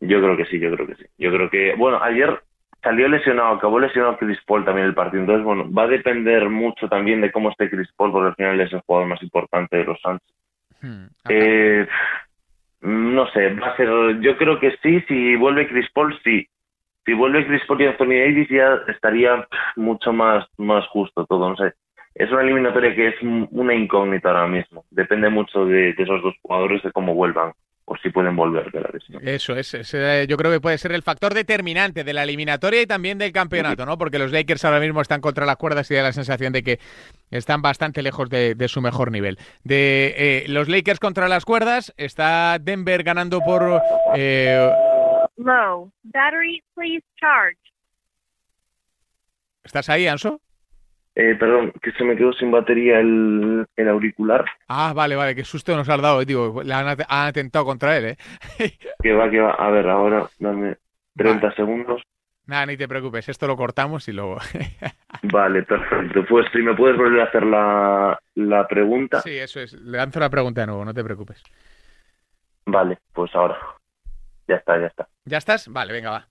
Yo creo que sí, yo creo que sí. Yo creo que, bueno, ayer salió lesionado, acabó lesionado Chris Paul también el partido. Entonces, bueno, va a depender mucho también de cómo esté Chris Paul, porque al final es el jugador más importante de los Suns. Hmm. Eh, no sé, va a ser, yo creo que sí, si vuelve Chris Paul, sí si vuelve Chris Paul y Anthony Davis ya estaría mucho más, más justo todo, no sé. Es una eliminatoria que es una incógnita ahora mismo. Depende mucho de, esos dos jugadores, de cómo vuelvan o si pueden volver de la lesión. Eso es, yo creo que puede ser el factor determinante de la eliminatoria y también del campeonato, ¿no? Porque los Lakers ahora mismo están contra las cuerdas y da la sensación de que están bastante lejos de, su mejor nivel. De eh, los Lakers contra las cuerdas, está Denver ganando por eh, Low. Battery, please charge. ¿Estás ahí, Anso? Eh, perdón, que se me quedó sin batería el, auricular. Ah, vale, vale, qué susto nos ha dado. Digo, le han, atentado contra él, ¿eh? <laughs> que va, que va. A ver, ahora dame 30 segundos. Nada, ni te preocupes, esto lo cortamos y luego. <laughs> vale, perfecto. Pues si me puedes volver a hacer la, la pregunta. Sí, eso es. Le lanzo la pregunta de nuevo, no te preocupes. Vale, pues ahora. Ya está, ya está. ¿Ya estás? Vale, venga, va.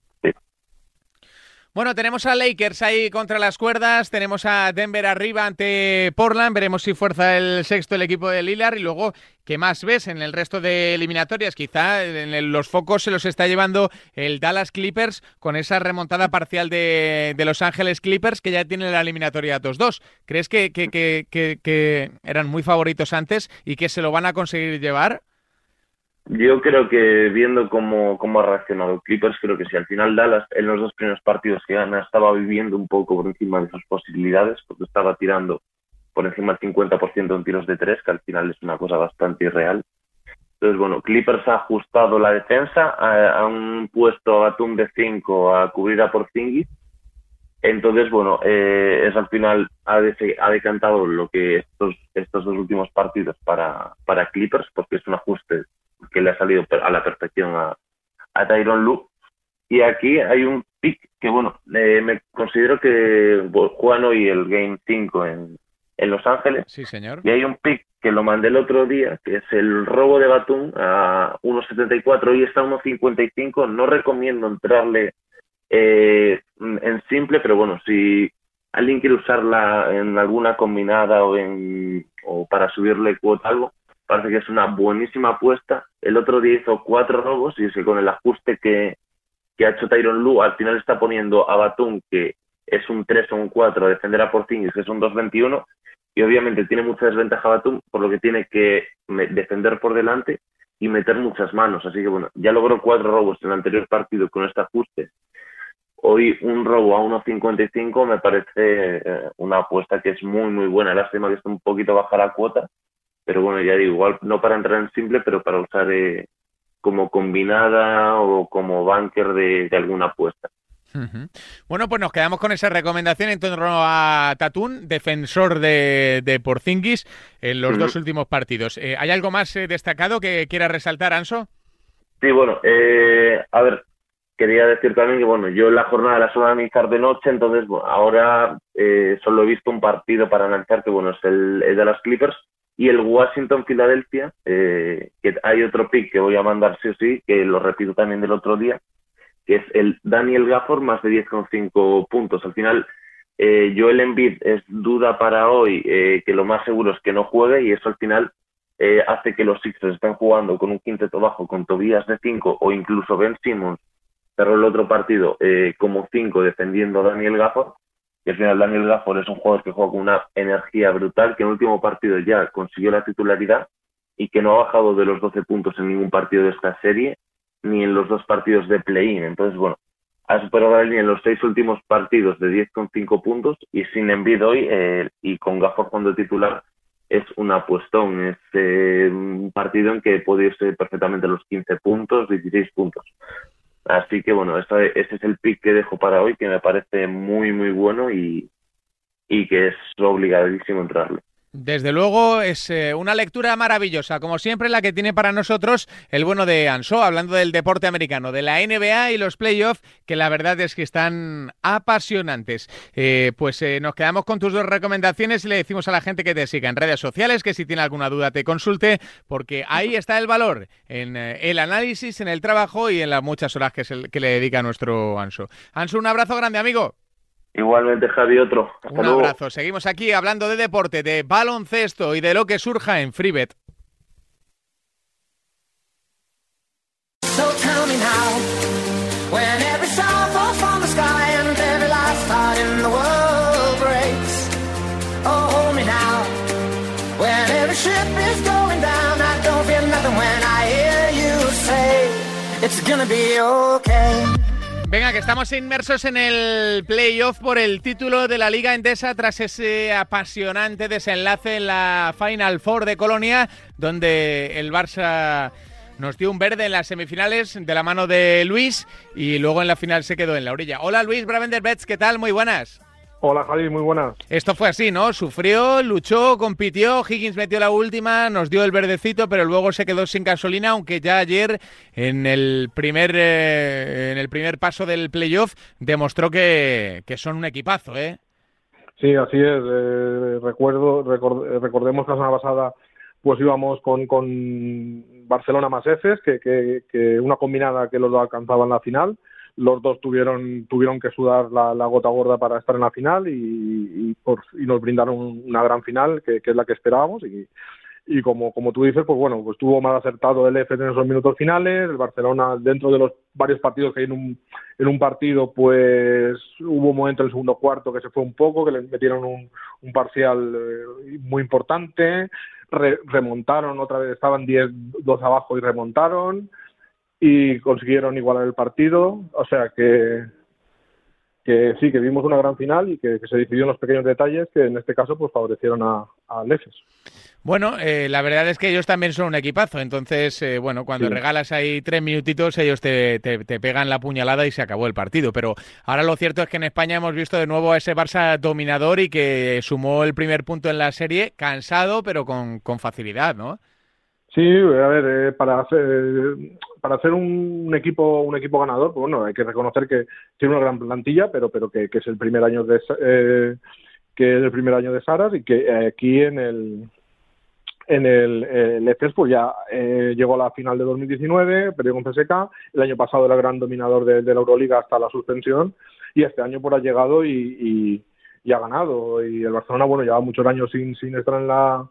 Bueno, tenemos a Lakers ahí contra las cuerdas, tenemos a Denver arriba ante Portland, veremos si fuerza el sexto el equipo de Lillard y luego, ¿qué más ves en el resto de eliminatorias? Quizá en los focos se los está llevando el Dallas Clippers con esa remontada parcial de, Los Ángeles Clippers que ya tienen la eliminatoria 2-2. ¿Crees que, que, que eran muy favoritos antes y que se lo van a conseguir llevar? Yo creo que viendo cómo, cómo ha reaccionado Clippers, creo que si al final Dallas en los dos primeros partidos que gana estaba viviendo un poco por encima de sus posibilidades, porque estaba tirando por encima del 50% en tiros de tres, que al final es una cosa bastante irreal. Entonces, bueno, Clippers ha ajustado la defensa, han puesto a Batum de 5 a cubrir a Porzingis. Entonces, bueno, eh, es al final ha, ha, decantado lo que estos, estos dos últimos partidos para, para Clippers, porque es un ajuste que le ha salido a la perfección a, a Tyron Lu. Y aquí hay un pick que, bueno, eh, me considero que juegan hoy el Game 5 en, en Los Ángeles. Sí, señor. Y hay un pick que lo mandé el otro día, que es el robo de Batum a 1.74 y está a 1.55. No recomiendo entrarle eh, en simple, pero bueno, si alguien quiere usarla en alguna combinada o, en, o para subirle cuota algo, parece que es una buenísima apuesta. El otro día hizo cuatro robos y es que con el ajuste que, que ha hecho Tyron Lu, al final está poniendo a Batum, que es un 3 o un 4, a defender a Porzingis, que es un 2-21, y obviamente tiene mucha desventaja Batum, por lo que tiene que defender por delante y meter muchas manos. Así que bueno, ya logró cuatro robos en el anterior partido con este ajuste. Hoy un robo a 1.55 me parece eh, una apuesta que es muy, muy buena. Lástima que está un poquito baja la cuota, pero bueno, ya digo, igual no para entrar en simple, pero para usar eh, como combinada o como banker de, alguna apuesta. Bueno, pues nos quedamos con esa recomendación en torno a Tatún, defensor de, de Porzingis en los dos últimos partidos. Eh, ¿Hay algo más eh, destacado que quiera resaltar, Anso? Sí, bueno, eh, a ver, quería decir también que, bueno, yo en la jornada la suelo analizar de noche, entonces, bueno, ahora solo he visto un partido para analizar que, bueno, es el, el de las Clippers, y el Washington-Filadelfia, eh, que hay otro pick que voy a mandar sí o sí, que lo repito también del otro día, que es el Daniel Gafford más de 10,5 puntos. Al final, eh, Joel Embiid es duda para hoy, eh, que lo más seguro es que no juegue y eso al final eh, hace que los Sixers estén jugando con un quinteto bajo, con Tobias de 5 o incluso Ben Simmons cerró el otro partido eh, como 5 defendiendo a Daniel Gafford y al final Daniel Gafford es un jugador que juega con una energía brutal, que en el último partido ya consiguió la titularidad y que no ha bajado de los 12 puntos en ningún partido de esta serie, ni en los dos partidos de play-in. Entonces, bueno, ha superado la línea en los seis últimos partidos de 10,5 puntos y sin envido hoy eh, y con Gafford cuando titular es un apuestón, es eh, un partido en que puede irse perfectamente los 15 puntos, 16 puntos. Así que bueno, este, es el pick que dejo para hoy, que me parece muy, muy bueno y, y que es obligadísimo entrarle. Desde luego es eh, una lectura maravillosa, como siempre la que tiene para nosotros el bueno de Anso, hablando del deporte americano, de la NBA y los playoffs, que la verdad es que están apasionantes. Eh, pues eh, nos quedamos con tus dos recomendaciones y le decimos a la gente que te siga en redes sociales, que si tiene alguna duda te consulte, porque ahí está el valor, en el análisis, en el trabajo y en las muchas horas que, que le dedica nuestro Anso. Anso, un abrazo grande, amigo. Igualmente, Javi, otro. Un abrazo. Seguimos aquí hablando de deporte, de baloncesto y de lo que surja en Freebet. It's gonna be okay. Venga, que estamos inmersos en el playoff por el título de la Liga Endesa tras ese apasionante desenlace en la Final Four de Colonia, donde el Barça nos dio un verde en las semifinales de la mano de Luis y luego en la final se quedó en la orilla. Hola Luis Bravender Betts, ¿qué tal? Muy buenas. Hola Javi, muy buenas. Esto fue así, ¿no? Sufrió, luchó, compitió, Higgins metió la última, nos dio el verdecito, pero luego se quedó sin gasolina, aunque ya ayer en el primer eh, en el primer paso del playoff demostró que, son un equipazo, ¿eh? Sí, así es. Eh, recuerdo, recordemos que la semana pasada pues íbamos con, con Barcelona más que, que, que una combinada que los alcanzaba en la final los dos tuvieron tuvieron que sudar la, gota gorda para estar en la final y, y, nos brindaron una gran final que, es la que esperábamos. Y, como, como tú dices, pues bueno, pues estuvo más acertado el EFE en esos minutos finales, el Barcelona dentro de los varios partidos que hay en un, en un partido, pues hubo un momento en el segundo cuarto que se fue un poco, que le metieron un, un parcial eh, muy importante, remontaron otra vez, estaban 10-2 abajo y remontaron, y consiguieron igualar el partido. O sea que, que sí, que vimos una gran final y que, se decidió en los pequeños detalles que en este caso pues favorecieron a, a Lefes. Bueno, eh, la verdad es que ellos también son un equipazo, entonces, eh, bueno, cuando regalas ahí tres minutitos, ellos te, te, te, pegan la puñalada y se acabó el partido. Pero ahora lo cierto es que en España hemos visto de nuevo a ese Barça dominador y que sumó el primer punto en la serie, cansado, pero con, con facilidad, ¿no? Sí, a ver, eh, para hacer para hacer un, equipo un equipo ganador, pues bueno, hay que reconocer que tiene una gran plantilla, pero pero que, es el primer año de eh, que es el primer año de Saras y que aquí en el en el, el pues ya eh, llegó a la final de 2019, perdió con CSK, el año pasado era gran dominador de, la Euroliga hasta la suspensión y este año pues ha llegado y, y, ha ganado y el Barcelona bueno lleva muchos años sin, sin estar en la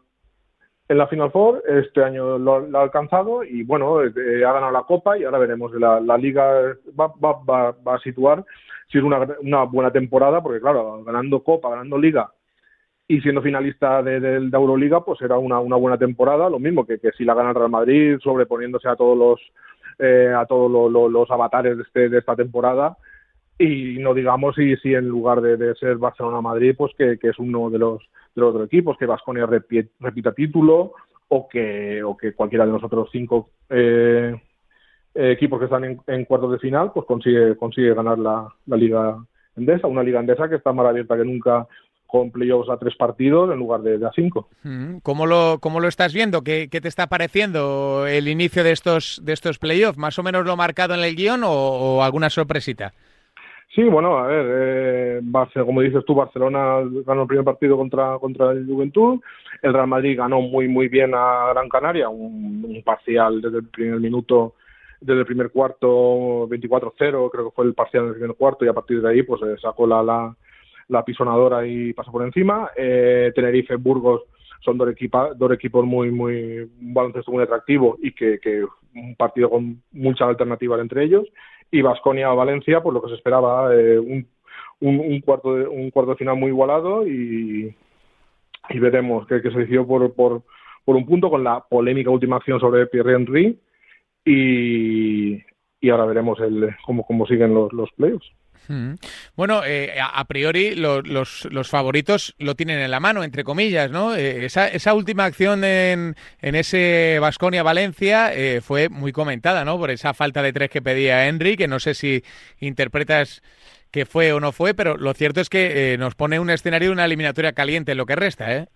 en la Final Four. Este año lo, ha alcanzado y bueno, eh, ha ganado la Copa y ahora veremos. La, la Liga va, va, va, a situar si es una, una buena temporada, porque claro, ganando Copa, ganando Liga y siendo finalista de, de, Euroliga, pues era una, una buena temporada. Lo mismo que, que si la gana el Real Madrid, sobreponiéndose a todos los eh, a todos los avatares de, este, de esta temporada y no digamos si, si en lugar de, ser Barcelona-Madrid, pues que, que, es uno de los, de los otros equipos, que Vasconia repita título, o que, o que cualquiera de los otros cinco eh, equipos que están en, cuartos de final pues consigue, consigue ganar la, la Liga Endesa, una Liga Endesa que está más abierta que nunca con playoffs a tres partidos en lugar de, a cinco. Mm, ¿Cómo lo, cómo lo estás viendo? ¿Qué, ¿Qué, te está pareciendo el inicio de estos, de estos playoffs? ¿Más o menos lo marcado en el guion o alguna sorpresita? Sí, bueno, a ver, eh, como dices tú, Barcelona ganó el primer partido contra, contra el Juventud, el Real Madrid ganó muy, muy bien a Gran Canaria, un, parcial desde el primer minuto, desde el primer cuarto, 24-0, creo que fue el parcial del primer cuarto, y a partir de ahí pues eh, sacó la, la, la, pisonadora y pasó por encima. Eh, Tenerife, Burgos son dos, equipa, dos equipos muy, muy, un baloncesto muy atractivo y que, que un partido con muchas alternativas entre ellos y Vasconia Valencia, pues lo que se esperaba, eh, un, un, cuarto de, un cuarto de final muy igualado y, y veremos que, que, se decidió por, por, por un punto con la polémica última acción sobre Pierre Henry y, y ahora veremos el, cómo, cómo siguen los, los playoffs. Bueno, eh, a priori lo, los, los, favoritos lo tienen en la mano, entre comillas, ¿no? Eh, esa, esa, última acción en, en ese Vasconia-Valencia eh, fue muy comentada, ¿no? Por esa falta de tres que pedía Henry, que no sé si interpretas que fue o no fue, pero lo cierto es que eh, nos pone un escenario de una eliminatoria caliente en lo que resta, ¿eh?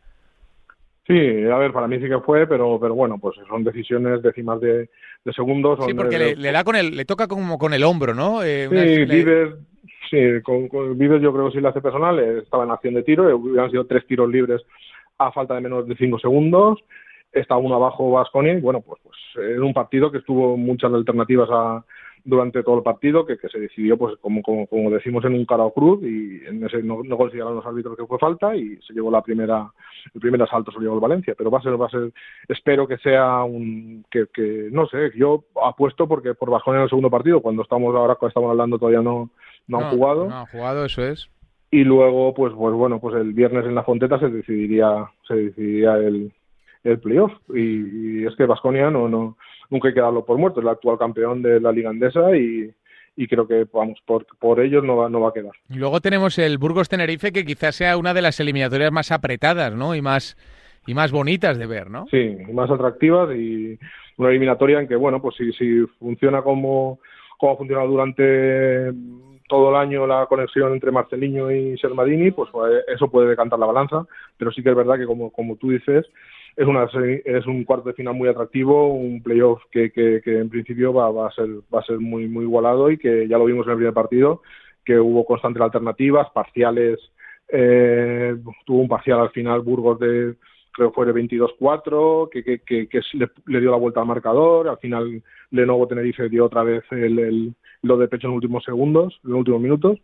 Sí, a ver, para mí sí que fue, pero, pero bueno, pues son decisiones décimas de, de segundos. Sí, porque le, le, da con el, le toca como con el hombro, ¿no? Eh, sí, Vives, sí, con, con Vives yo creo que sí lo hace personal, estaba en acción de tiro, hubieran sido tres tiros libres a falta de menos de cinco segundos, está uno abajo Vasconi, bueno, pues, pues en un partido que estuvo muchas alternativas a, durante todo el partido, que, que se decidió, pues como, como, como, decimos, en un cara o cruz, y en ese no, no consideraron los árbitros que fue falta, y se llevó la primera, el primer asalto se el Valencia, pero va a ser, va a ser, espero que sea un, que, que no sé, yo apuesto porque por bajón en el segundo partido, cuando estamos ahora, cuando estamos hablando, todavía no, no, no han jugado. No han jugado, eso es. Y luego, pues, pues bueno, pues el viernes en la Fonteta se decidiría, se decidiría el, el playoff, y, y es que Vasconia no, no, nunca hay que darlo por muerto, es el actual campeón de la Liga Andesa y, y creo que vamos por, por ellos no va, no va a quedar. Y luego tenemos el Burgos Tenerife que quizás sea una de las eliminatorias más apretadas, ¿no? Y más y más bonitas de ver, ¿no? Sí, más atractivas y una eliminatoria en que bueno, pues si, si funciona como como ha funcionado durante todo el año la conexión entre Marceliño y Sermadini, pues, pues eso puede decantar la balanza, pero sí que es verdad que como como tú dices, es, una, es un cuarto de final muy atractivo, un playoff que, que, que en principio va, va, a ser, va a ser muy, muy igualado y que ya lo vimos en el primer partido, que hubo constantes alternativas, parciales, eh, tuvo un parcial al final Burgos de creo fue de 22-4, que, que, que, que le, le, dio la vuelta al marcador, al final Lenovo Tenerife dio otra vez el, el, lo de pecho en los últimos segundos, en los últimos minutos,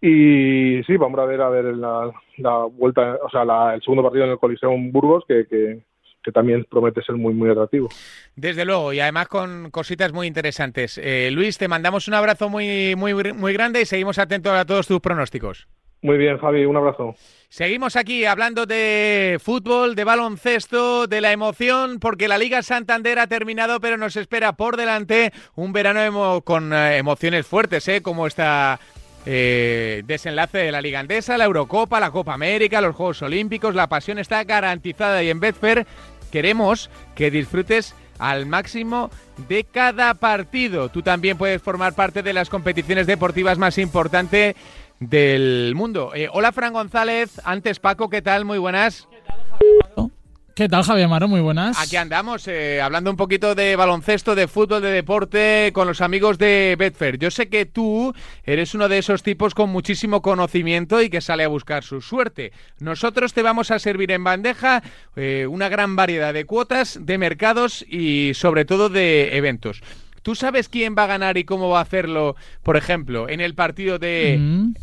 y sí, vamos a ver a ver la, la vuelta, o sea, la, el segundo partido en el Coliseo en Burgos, que, que, que, también promete ser muy, muy atractivo. Desde luego, y además con cositas muy interesantes. Eh, Luis, te mandamos un abrazo muy, muy, muy grande y seguimos atentos a todos tus pronósticos. Muy bien, Javi, un abrazo. Seguimos aquí hablando de fútbol, de baloncesto, de la emoción, porque la Liga Santander ha terminado, pero nos espera por delante un verano emo con eh, emociones fuertes, ¿eh? como esta eh, desenlace de la Liga Andesa, la Eurocopa, la Copa América, los Juegos Olímpicos. La pasión está garantizada y en Betfair queremos que disfrutes al máximo de cada partido. Tú también puedes formar parte de las competiciones deportivas más importantes del mundo. Eh, hola, Fran González. Antes, Paco, ¿qué tal? Muy buenas. ¿Qué tal, Javier? ¿Qué tal, Javier Amaro? Muy buenas. Aquí andamos, eh, hablando un poquito de baloncesto, de fútbol, de deporte, con los amigos de Betfair. Yo sé que tú eres uno de esos tipos con muchísimo conocimiento y que sale a buscar su suerte. Nosotros te vamos a servir en bandeja eh, una gran variedad de cuotas, de mercados y sobre todo de eventos. ¿Tú sabes quién va a ganar y cómo va a hacerlo, por ejemplo, en el partido de... Mm.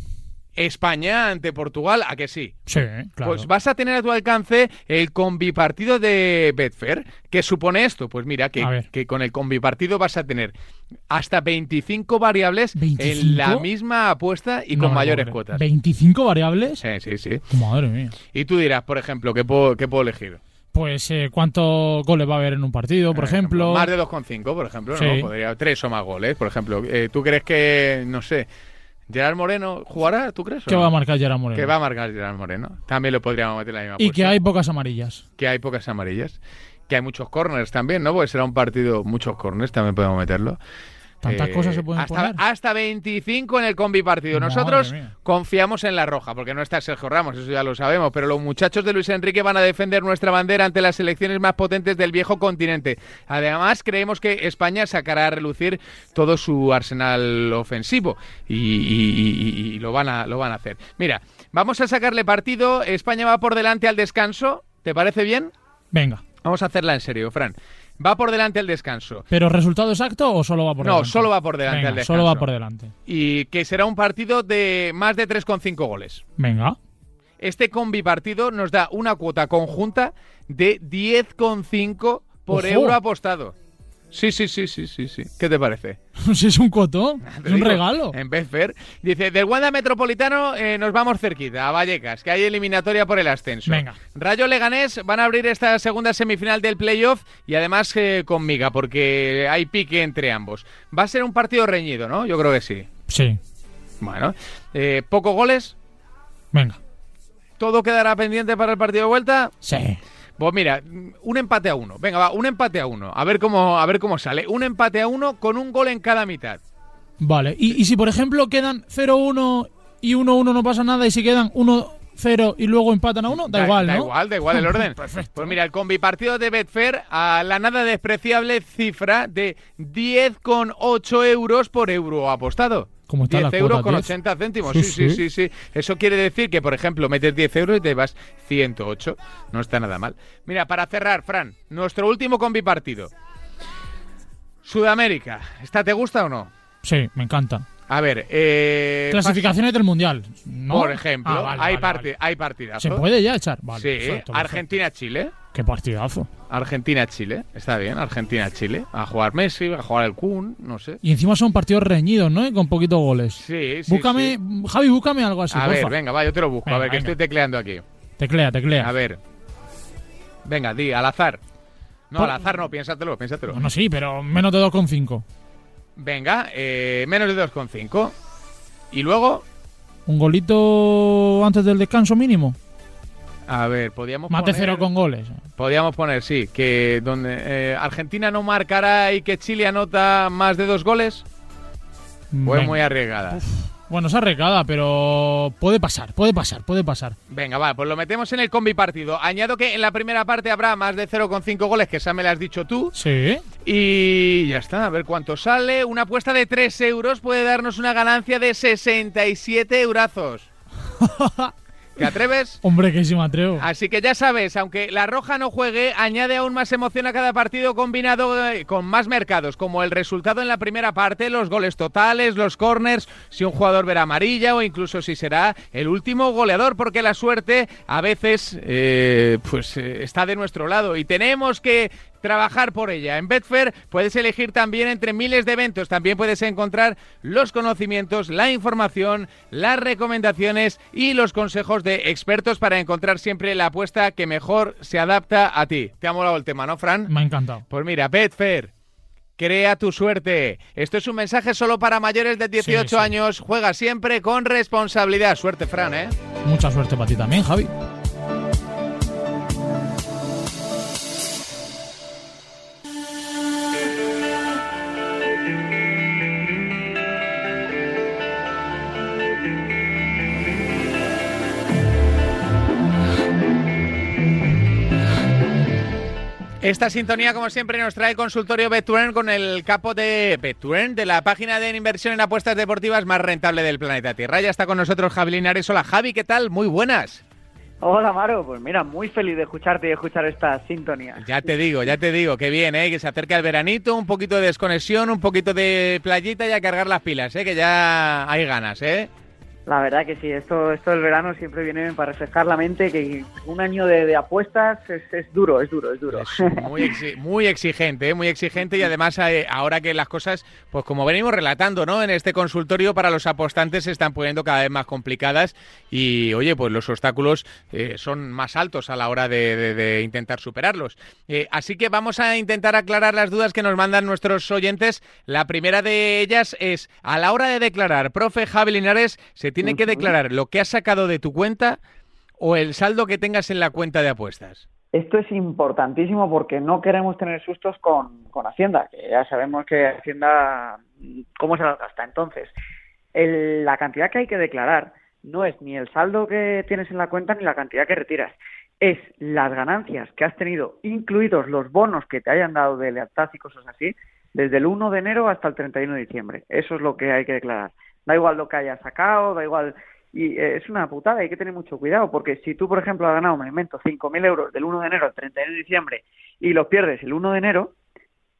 España ante Portugal, ¿a que sí? Sí, claro. Pues vas a tener a tu alcance el combipartido de Betfair. ¿Qué supone esto? Pues mira, que, que con el combipartido vas a tener hasta 25 variables ¿25? en la misma apuesta y no, con mayores madre. cuotas. ¿25 variables? Sí, sí, sí. Madre mía. Y tú dirás, por ejemplo, ¿qué puedo, qué puedo elegir? Pues eh, cuántos goles va a haber en un partido, por, ejemplo. Más de 2,5, por ejemplo, Sí. ¿no? Podría tres o más goles, por ejemplo. Eh, ¿Tú crees que, no sé, Gerard Moreno jugará, tú crees? o ¿Qué no? va a marcar Gerard Moreno? Que va a marcar Gerard Moreno. También lo podríamos meter en la misma Y que hay pocas amarillas. Que hay pocas amarillas. Que que hay muchos corners también, ¿no? Porque será un partido, muchos corners también podemos meterlo. Tantas Eh, cosas se pueden hasta, poner. hasta 25 en el combi partido. Nosotros confiamos en la roja, porque no está Sergio Ramos, eso ya lo sabemos, pero los muchachos de Luis Enrique van a defender nuestra bandera ante las selecciones más potentes del viejo continente. Además, creemos que España sacará a relucir todo su arsenal ofensivo y, y- y- y lo, van a, lo van a hacer. Mira, vamos a sacarle partido. España va por delante al descanso. ¿Te parece bien? Venga. Vamos a hacerla en serio, Fran. Va por delante al descanso. ¿Pero resultado exacto o solo va por No, delante? solo va por delante Venga, al descanso. Solo va por delante. Y que será un partido de más de 3,5 goles. Venga. Este combi partido nos da una cuota conjunta de 10,5 por Ojo. euro apostado. Sí, sí, sí, sí, sí, sí. ¿Qué te parece? <laughs> Si es un cotón, <laughs> es un regalo. En Betfair. Dice, del Wanda Metropolitano eh, nos vamos cerquita, a Vallecas, que hay eliminatoria por el ascenso. Venga. Rayo Leganés van a abrir esta segunda semifinal del playoff y además eh, con miga, porque hay pique entre ambos. Va a ser un partido reñido, ¿no? Yo creo que sí. Sí. Bueno, eh, pocos goles. Venga. ¿Todo quedará pendiente para el partido de vuelta? Sí. Pues mira, un empate a uno. Venga, va, un empate a uno. A ver cómo, a ver cómo sale. Un empate a uno con un gol en cada mitad. Vale. Y, y si por ejemplo quedan 0-1 y 1-1 no pasa nada y si quedan 1-0 y luego empatan a 1, da, igual, ¿no? Da igual, da igual el <laughs> orden. Perfecto. Pues mira, el combi partido de Betfair a la nada despreciable cifra de 10,8 euros por euro apostado. ¿Cómo está 10 la euros cuota, con 10? 80 céntimos. Sí, Sí, sí, sí. sí, sí. Eso quiere decir que, por ejemplo, metes 10 euros y te vas 108. No está nada mal. Mira, para cerrar, Fran, nuestro último combi partido. Sudamérica. ¿Esta te gusta o no? Sí, me encanta. A ver, eh, Clasificaciones del Mundial. ¿no? Por ejemplo, Ah, vale, hay, vale, hay partidazos. ¿Se puede ya echar? Vale, sí. Argentina-Chile. Qué partidazo. Argentina-Chile, está bien, Argentina-Chile. A jugar Messi, a jugar el Kun, no sé. Y encima son partidos reñidos, ¿no? Con poquitos goles. Sí, sí. búscame, Javi, búscame algo así, a ver, venga, va, yo te lo busco. a ver, que venga. estoy tecleando aquí. Teclea, teclea. A ver. Venga, di, al azar. No, Por- al azar no, piénsatelo, piénsatelo. Bueno, sí, pero menos de 2,5. Venga, eh, menos de 2,5. Y luego, Un golito antes del descanso mínimo. a ver, podíamos poner... cero con goles. Podríamos poner, sí, que donde eh, Argentina no marcará y que Chile anota más de dos goles. Fue Venga. muy arriesgada. Bueno, es arriesgada, pero puede pasar, puede pasar, puede pasar. Venga, va, pues lo metemos en el combi partido. Añado que en la primera parte habrá más de 0,5 goles, que esa me la has dicho tú. Sí. Y ya está, a ver cuánto sale. Una apuesta de 3 euros puede darnos una ganancia de 67 eurazos. <laughs> ¿Te atreves? Hombre, que sí me atrevo. Así que ya sabes, aunque la roja no juegue, añade aún más emoción a cada partido combinado eh, con más mercados, como el resultado en la primera parte, los goles totales, los corners, si un jugador verá amarilla o incluso si será el último goleador, porque la suerte a veces eh, pues eh, está de nuestro lado y tenemos que trabajar por ella. En Betfair puedes elegir también entre miles de eventos. También puedes encontrar los conocimientos, la información, las recomendaciones y los consejos de expertos para encontrar siempre la apuesta que mejor se adapta a ti. ¿Te ha molado el tema, no, Fran? Me ha encantado. Pues mira, Betfair. Crea tu suerte. Esto es un mensaje solo para mayores de 18 Sí, sí. años. Juega siempre con responsabilidad. Suerte, Fran, ¿eh? Mucha suerte para ti también, Javi. Esta sintonía, como siempre, nos trae el consultorio Betuen con el capo de Betuen, de la página de inversión en apuestas deportivas más rentable del planeta Tierra. Ya está con nosotros Javi Linares. Hola, Javi, ¿qué tal? Muy buenas. Hola, Maro. Pues mira, muy feliz de escucharte y escuchar esta sintonía. Ya te digo, ya te digo, que bien, ¿eh? que se acerca el veranito, un poquito de desconexión, un poquito de playita y a cargar las pilas, ¿eh? que ya hay ganas, ¿eh? La verdad que sí, esto, esto del verano siempre viene para refrescar la mente, que un año de, apuestas es, es duro, es duro, es duro. Muy, exi- muy exigente, ¿eh? muy exigente y además eh, ahora que las cosas, pues como venimos relatando, ¿no? En este consultorio para los apostantes se están poniendo cada vez más complicadas y, oye, pues los obstáculos eh, son más altos a la hora de, de- de intentar superarlos. Eh, así que vamos a intentar aclarar las dudas que nos mandan nuestros oyentes. La primera de ellas es, a la hora de declarar, profe Javi Linares, ¿se tiene que declarar lo que has sacado de tu cuenta o el saldo que tengas en la cuenta de apuestas? Esto es importantísimo porque no queremos tener sustos con, con Hacienda, que ya sabemos que Hacienda, ¿cómo se las gasta? Entonces, el- la cantidad que hay que declarar no es ni el saldo que tienes en la cuenta ni la cantidad que retiras, es las ganancias que has tenido, incluidos los bonos que te hayan dado de lealtad y cosas así, desde el 1 de enero hasta el 31 de diciembre. Eso es lo que hay que declarar. Da igual lo que hayas sacado, da igual. Y eh, es una putada, hay que tener mucho cuidado, porque si tú, por ejemplo, has ganado, me invento, 5.000 euros del 1 de enero al 31 de diciembre y los pierdes el 1 de enero,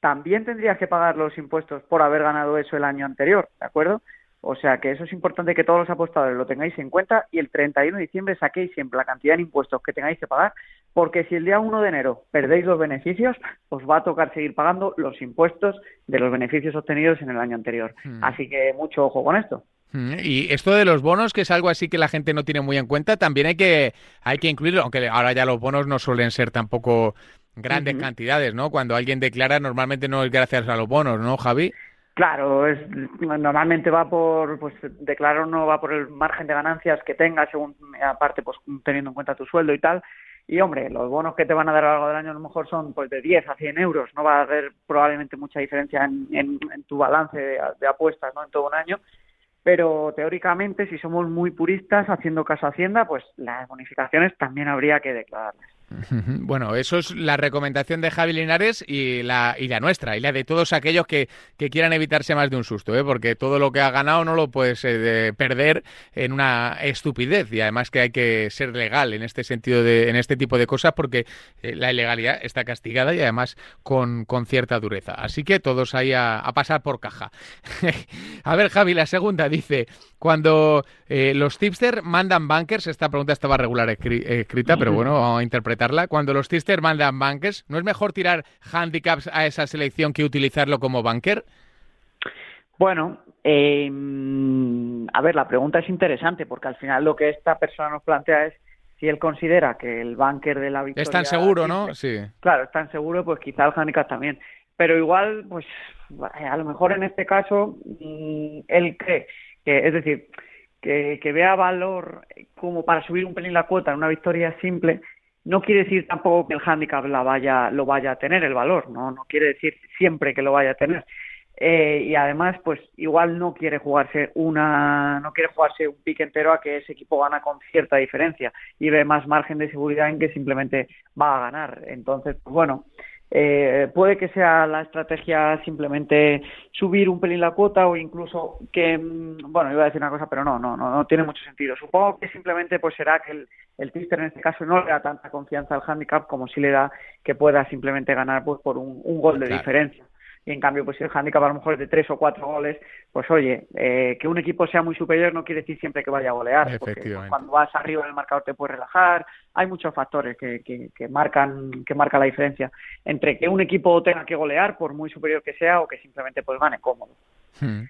también tendrías que pagar los impuestos por haber ganado eso el año anterior, ¿de acuerdo? O sea que eso es importante que todos los apostadores lo tengáis en cuenta y el 31 de diciembre saquéis siempre la cantidad de impuestos que tengáis que pagar, porque si el día 1 de enero perdéis los beneficios, os va a tocar seguir pagando los impuestos de los beneficios obtenidos en el año anterior. Hmm. Así que mucho ojo con esto. Mm, Y esto de los bonos, que es algo así que la gente no tiene muy en cuenta, también hay que, hay que incluirlo, aunque ahora ya los bonos no suelen ser tampoco grandes cantidades, ¿no? Cuando alguien declara, normalmente no es gracias a los bonos, ¿no, Javi? Claro, es, normalmente va por, pues declarar uno va por el margen de ganancias que tenga, según, aparte, pues teniendo en cuenta tu sueldo y tal. Y hombre, los bonos que te van a dar a lo largo del año a lo mejor son pues de 10 a 100 euros. No va a haber probablemente mucha diferencia en, en- tu balance de, de apuestas, ¿no? En todo un año. Pero teóricamente, si somos muy puristas, haciendo caso a Hacienda, pues las bonificaciones también habría que declararlas. Bueno, eso es la recomendación de Javi Linares y la, y la nuestra, y la de todos aquellos que, que quieran evitarse más de un susto, ¿eh? porque todo lo que ha ganado no lo puedes eh, de perder en una estupidez y además que hay que ser legal en este sentido, de, en este tipo de cosas, porque eh, la ilegalidad está castigada y además con, con cierta dureza. Así que todos ahí a pasar por caja. <laughs> a ver, Javi, la segunda dice, cuando eh, los tipster mandan bankers, esta pregunta estaba regular escri- escrita, pero bueno, vamos a interpretarla. Cuando los tipster mandan bankers, ¿no es mejor tirar handicaps a esa selección que utilizarlo como banker? Bueno, eh, a ver, la pregunta es interesante porque al final lo que esta persona nos plantea es si él considera que el banker de la victoria Es tan seguro, ¿no? Sí. Claro, es tan seguro, pues quizá el handicap también. Pero igual, pues a lo mejor en este caso mm, él cree que, es decir, que, que vea valor como para subir un pelín la cuota en una victoria simple, no quiere decir tampoco que el handicap la vaya, lo vaya a tener el valor, no, no quiere decir siempre que lo vaya a tener. Eh, y además, pues igual no quiere jugarse una, no quiere jugarse un pique entero a que ese equipo gana con cierta diferencia y ve más margen de seguridad en que simplemente va a ganar. Entonces, pues bueno, eh, puede que sea la estrategia simplemente subir un pelín la cuota o incluso que, mm, bueno, iba a decir una cosa, pero no, no, no, no tiene mucho sentido. Supongo que simplemente pues será que el, el Twister en este caso no le da tanta confianza al handicap como si le da que pueda simplemente ganar pues por un, un gol de Claro. diferencia. Y en cambio, pues si el handicap a lo mejor es de tres o cuatro goles, pues oye, eh, que un equipo sea muy superior no quiere decir siempre que vaya a golear. Porque cuando vas arriba en el marcador te puedes relajar. Hay muchos factores que, que, que marcan que marca la diferencia entre que un equipo tenga que golear, por muy superior que sea, o que simplemente pues gane cómodo.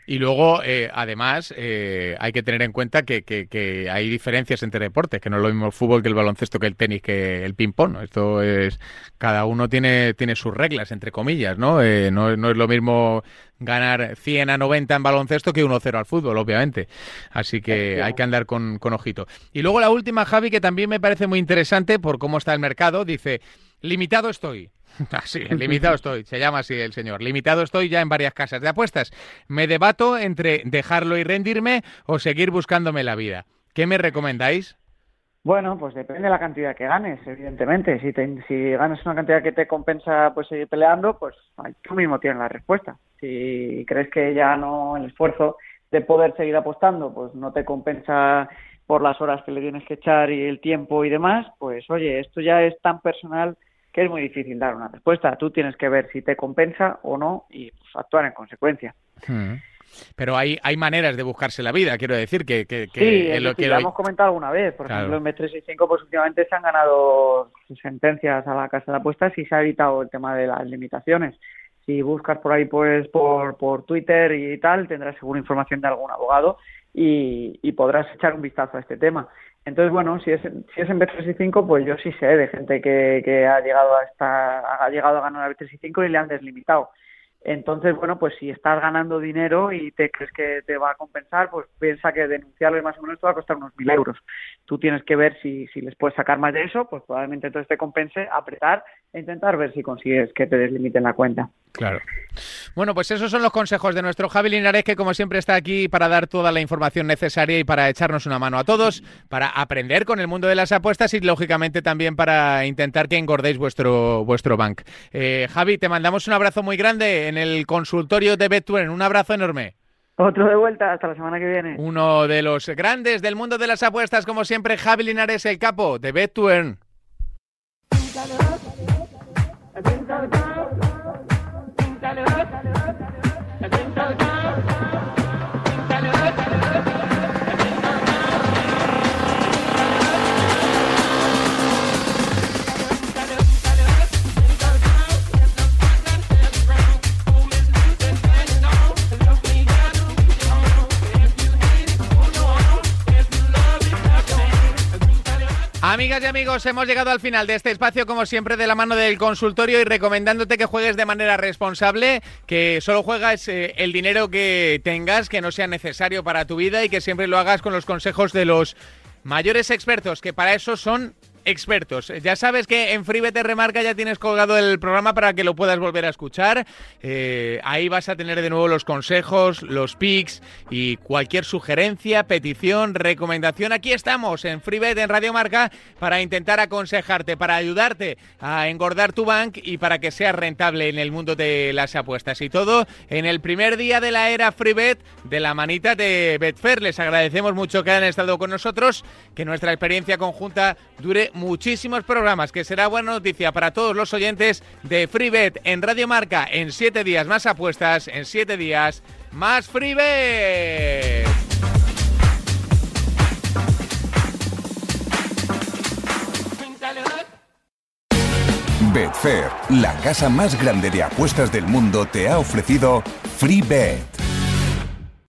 Y luego, eh, además, eh, hay que tener en cuenta que, que- que hay diferencias entre deportes, que no es lo mismo el fútbol que el baloncesto, que el tenis, que el ping-pong. ¿no? Esto es, cada uno tiene, tiene sus reglas, entre comillas, ¿no? Eh, no, no es lo mismo ganar 100 a 90 en baloncesto que 1-0 al fútbol, obviamente. Así que hay que andar con, con ojito. Y luego la última, Javi, que también me parece muy interesante por cómo está el mercado, dice, limitado estoy. <laughs> Así, limitado estoy, se llama así el señor. Limitado estoy ya en varias casas de apuestas. Me debato entre dejarlo y rendirme o seguir buscándome la vida. ¿Qué me recomendáis? Bueno, pues depende de la cantidad que ganes, evidentemente. Si, te- si ganas una cantidad que te compensa pues seguir peleando, pues tú mismo tienes la respuesta. Si crees que ya no el esfuerzo de poder seguir apostando, pues no te compensa por las horas que le tienes que echar y el tiempo y demás, pues oye, esto ya es tan personal que es muy difícil dar una respuesta. Tú tienes que ver si te compensa o no y pues, actuar en consecuencia. Hmm. Pero hay, hay maneras de buscarse la vida, quiero decir, que, que, que Sí, es lo decir, que lo hoy- hemos comentado alguna vez. Por Claro. ejemplo, en Bet365 pues últimamente se han ganado sentencias a la casa de apuestas y se ha evitado el tema de las limitaciones. Si buscas por ahí pues por, por Twitter y tal, tendrás seguro información de algún abogado y, y podrás echar un vistazo a este tema. Entonces, bueno, si es, si es en Bet365, pues yo sí sé de gente que, que ha llegado a estar, ha llegado a ganar a Bet365 y le han deslimitado. Entonces, bueno, pues si estás ganando dinero y te crees que te va a compensar, pues piensa que denunciarles más o menos te va a costar unos mil euros. Tú tienes que ver si, si les puedes sacar más de eso, pues probablemente entonces te compense apretar e intentar ver si consigues que te deslimiten la cuenta. Claro. Bueno, pues esos son los consejos de nuestro Javi Linares, que como siempre está aquí para dar toda la información necesaria y para echarnos una mano a todos, para aprender con el mundo de las apuestas y lógicamente también para intentar que engordéis vuestro, vuestro bank. Eh, Javi, te mandamos un abrazo muy grande en el consultorio de Betuen. Un abrazo enorme. Otro de vuelta, hasta la semana que viene. Uno de los grandes del mundo de las apuestas, como siempre, Javi Linares, el capo de Betuen. Valeu, valeu. Amigas y amigos, hemos llegado al final de este espacio, como siempre, de la mano del consultorio y recomendándote que juegues de manera responsable, que solo juegas eh, el dinero que tengas, que no sea necesario para tu vida y que siempre lo hagas con los consejos de los mayores expertos, que para eso son expertos. Ya sabes que en FreeBet Remarca ya tienes colgado el programa para que lo puedas volver a escuchar. Eh, ahí vas a tener de nuevo los consejos, los pics y cualquier sugerencia, petición, recomendación. Aquí estamos en FreeBet en Radio Marca para intentar aconsejarte, para ayudarte a engordar tu bank y para que seas rentable en el mundo de las apuestas. Y todo en el primer día de la era FreeBet de la manita de Betfair. Les agradecemos mucho que hayan estado con nosotros, que nuestra experiencia conjunta dure muchísimos programas, que será buena noticia para todos los oyentes de FreeBet en Radio Marca. En siete días más apuestas, en siete días más FreeBet. Betfair, la casa más grande de apuestas del mundo, te ha ofrecido FreeBet.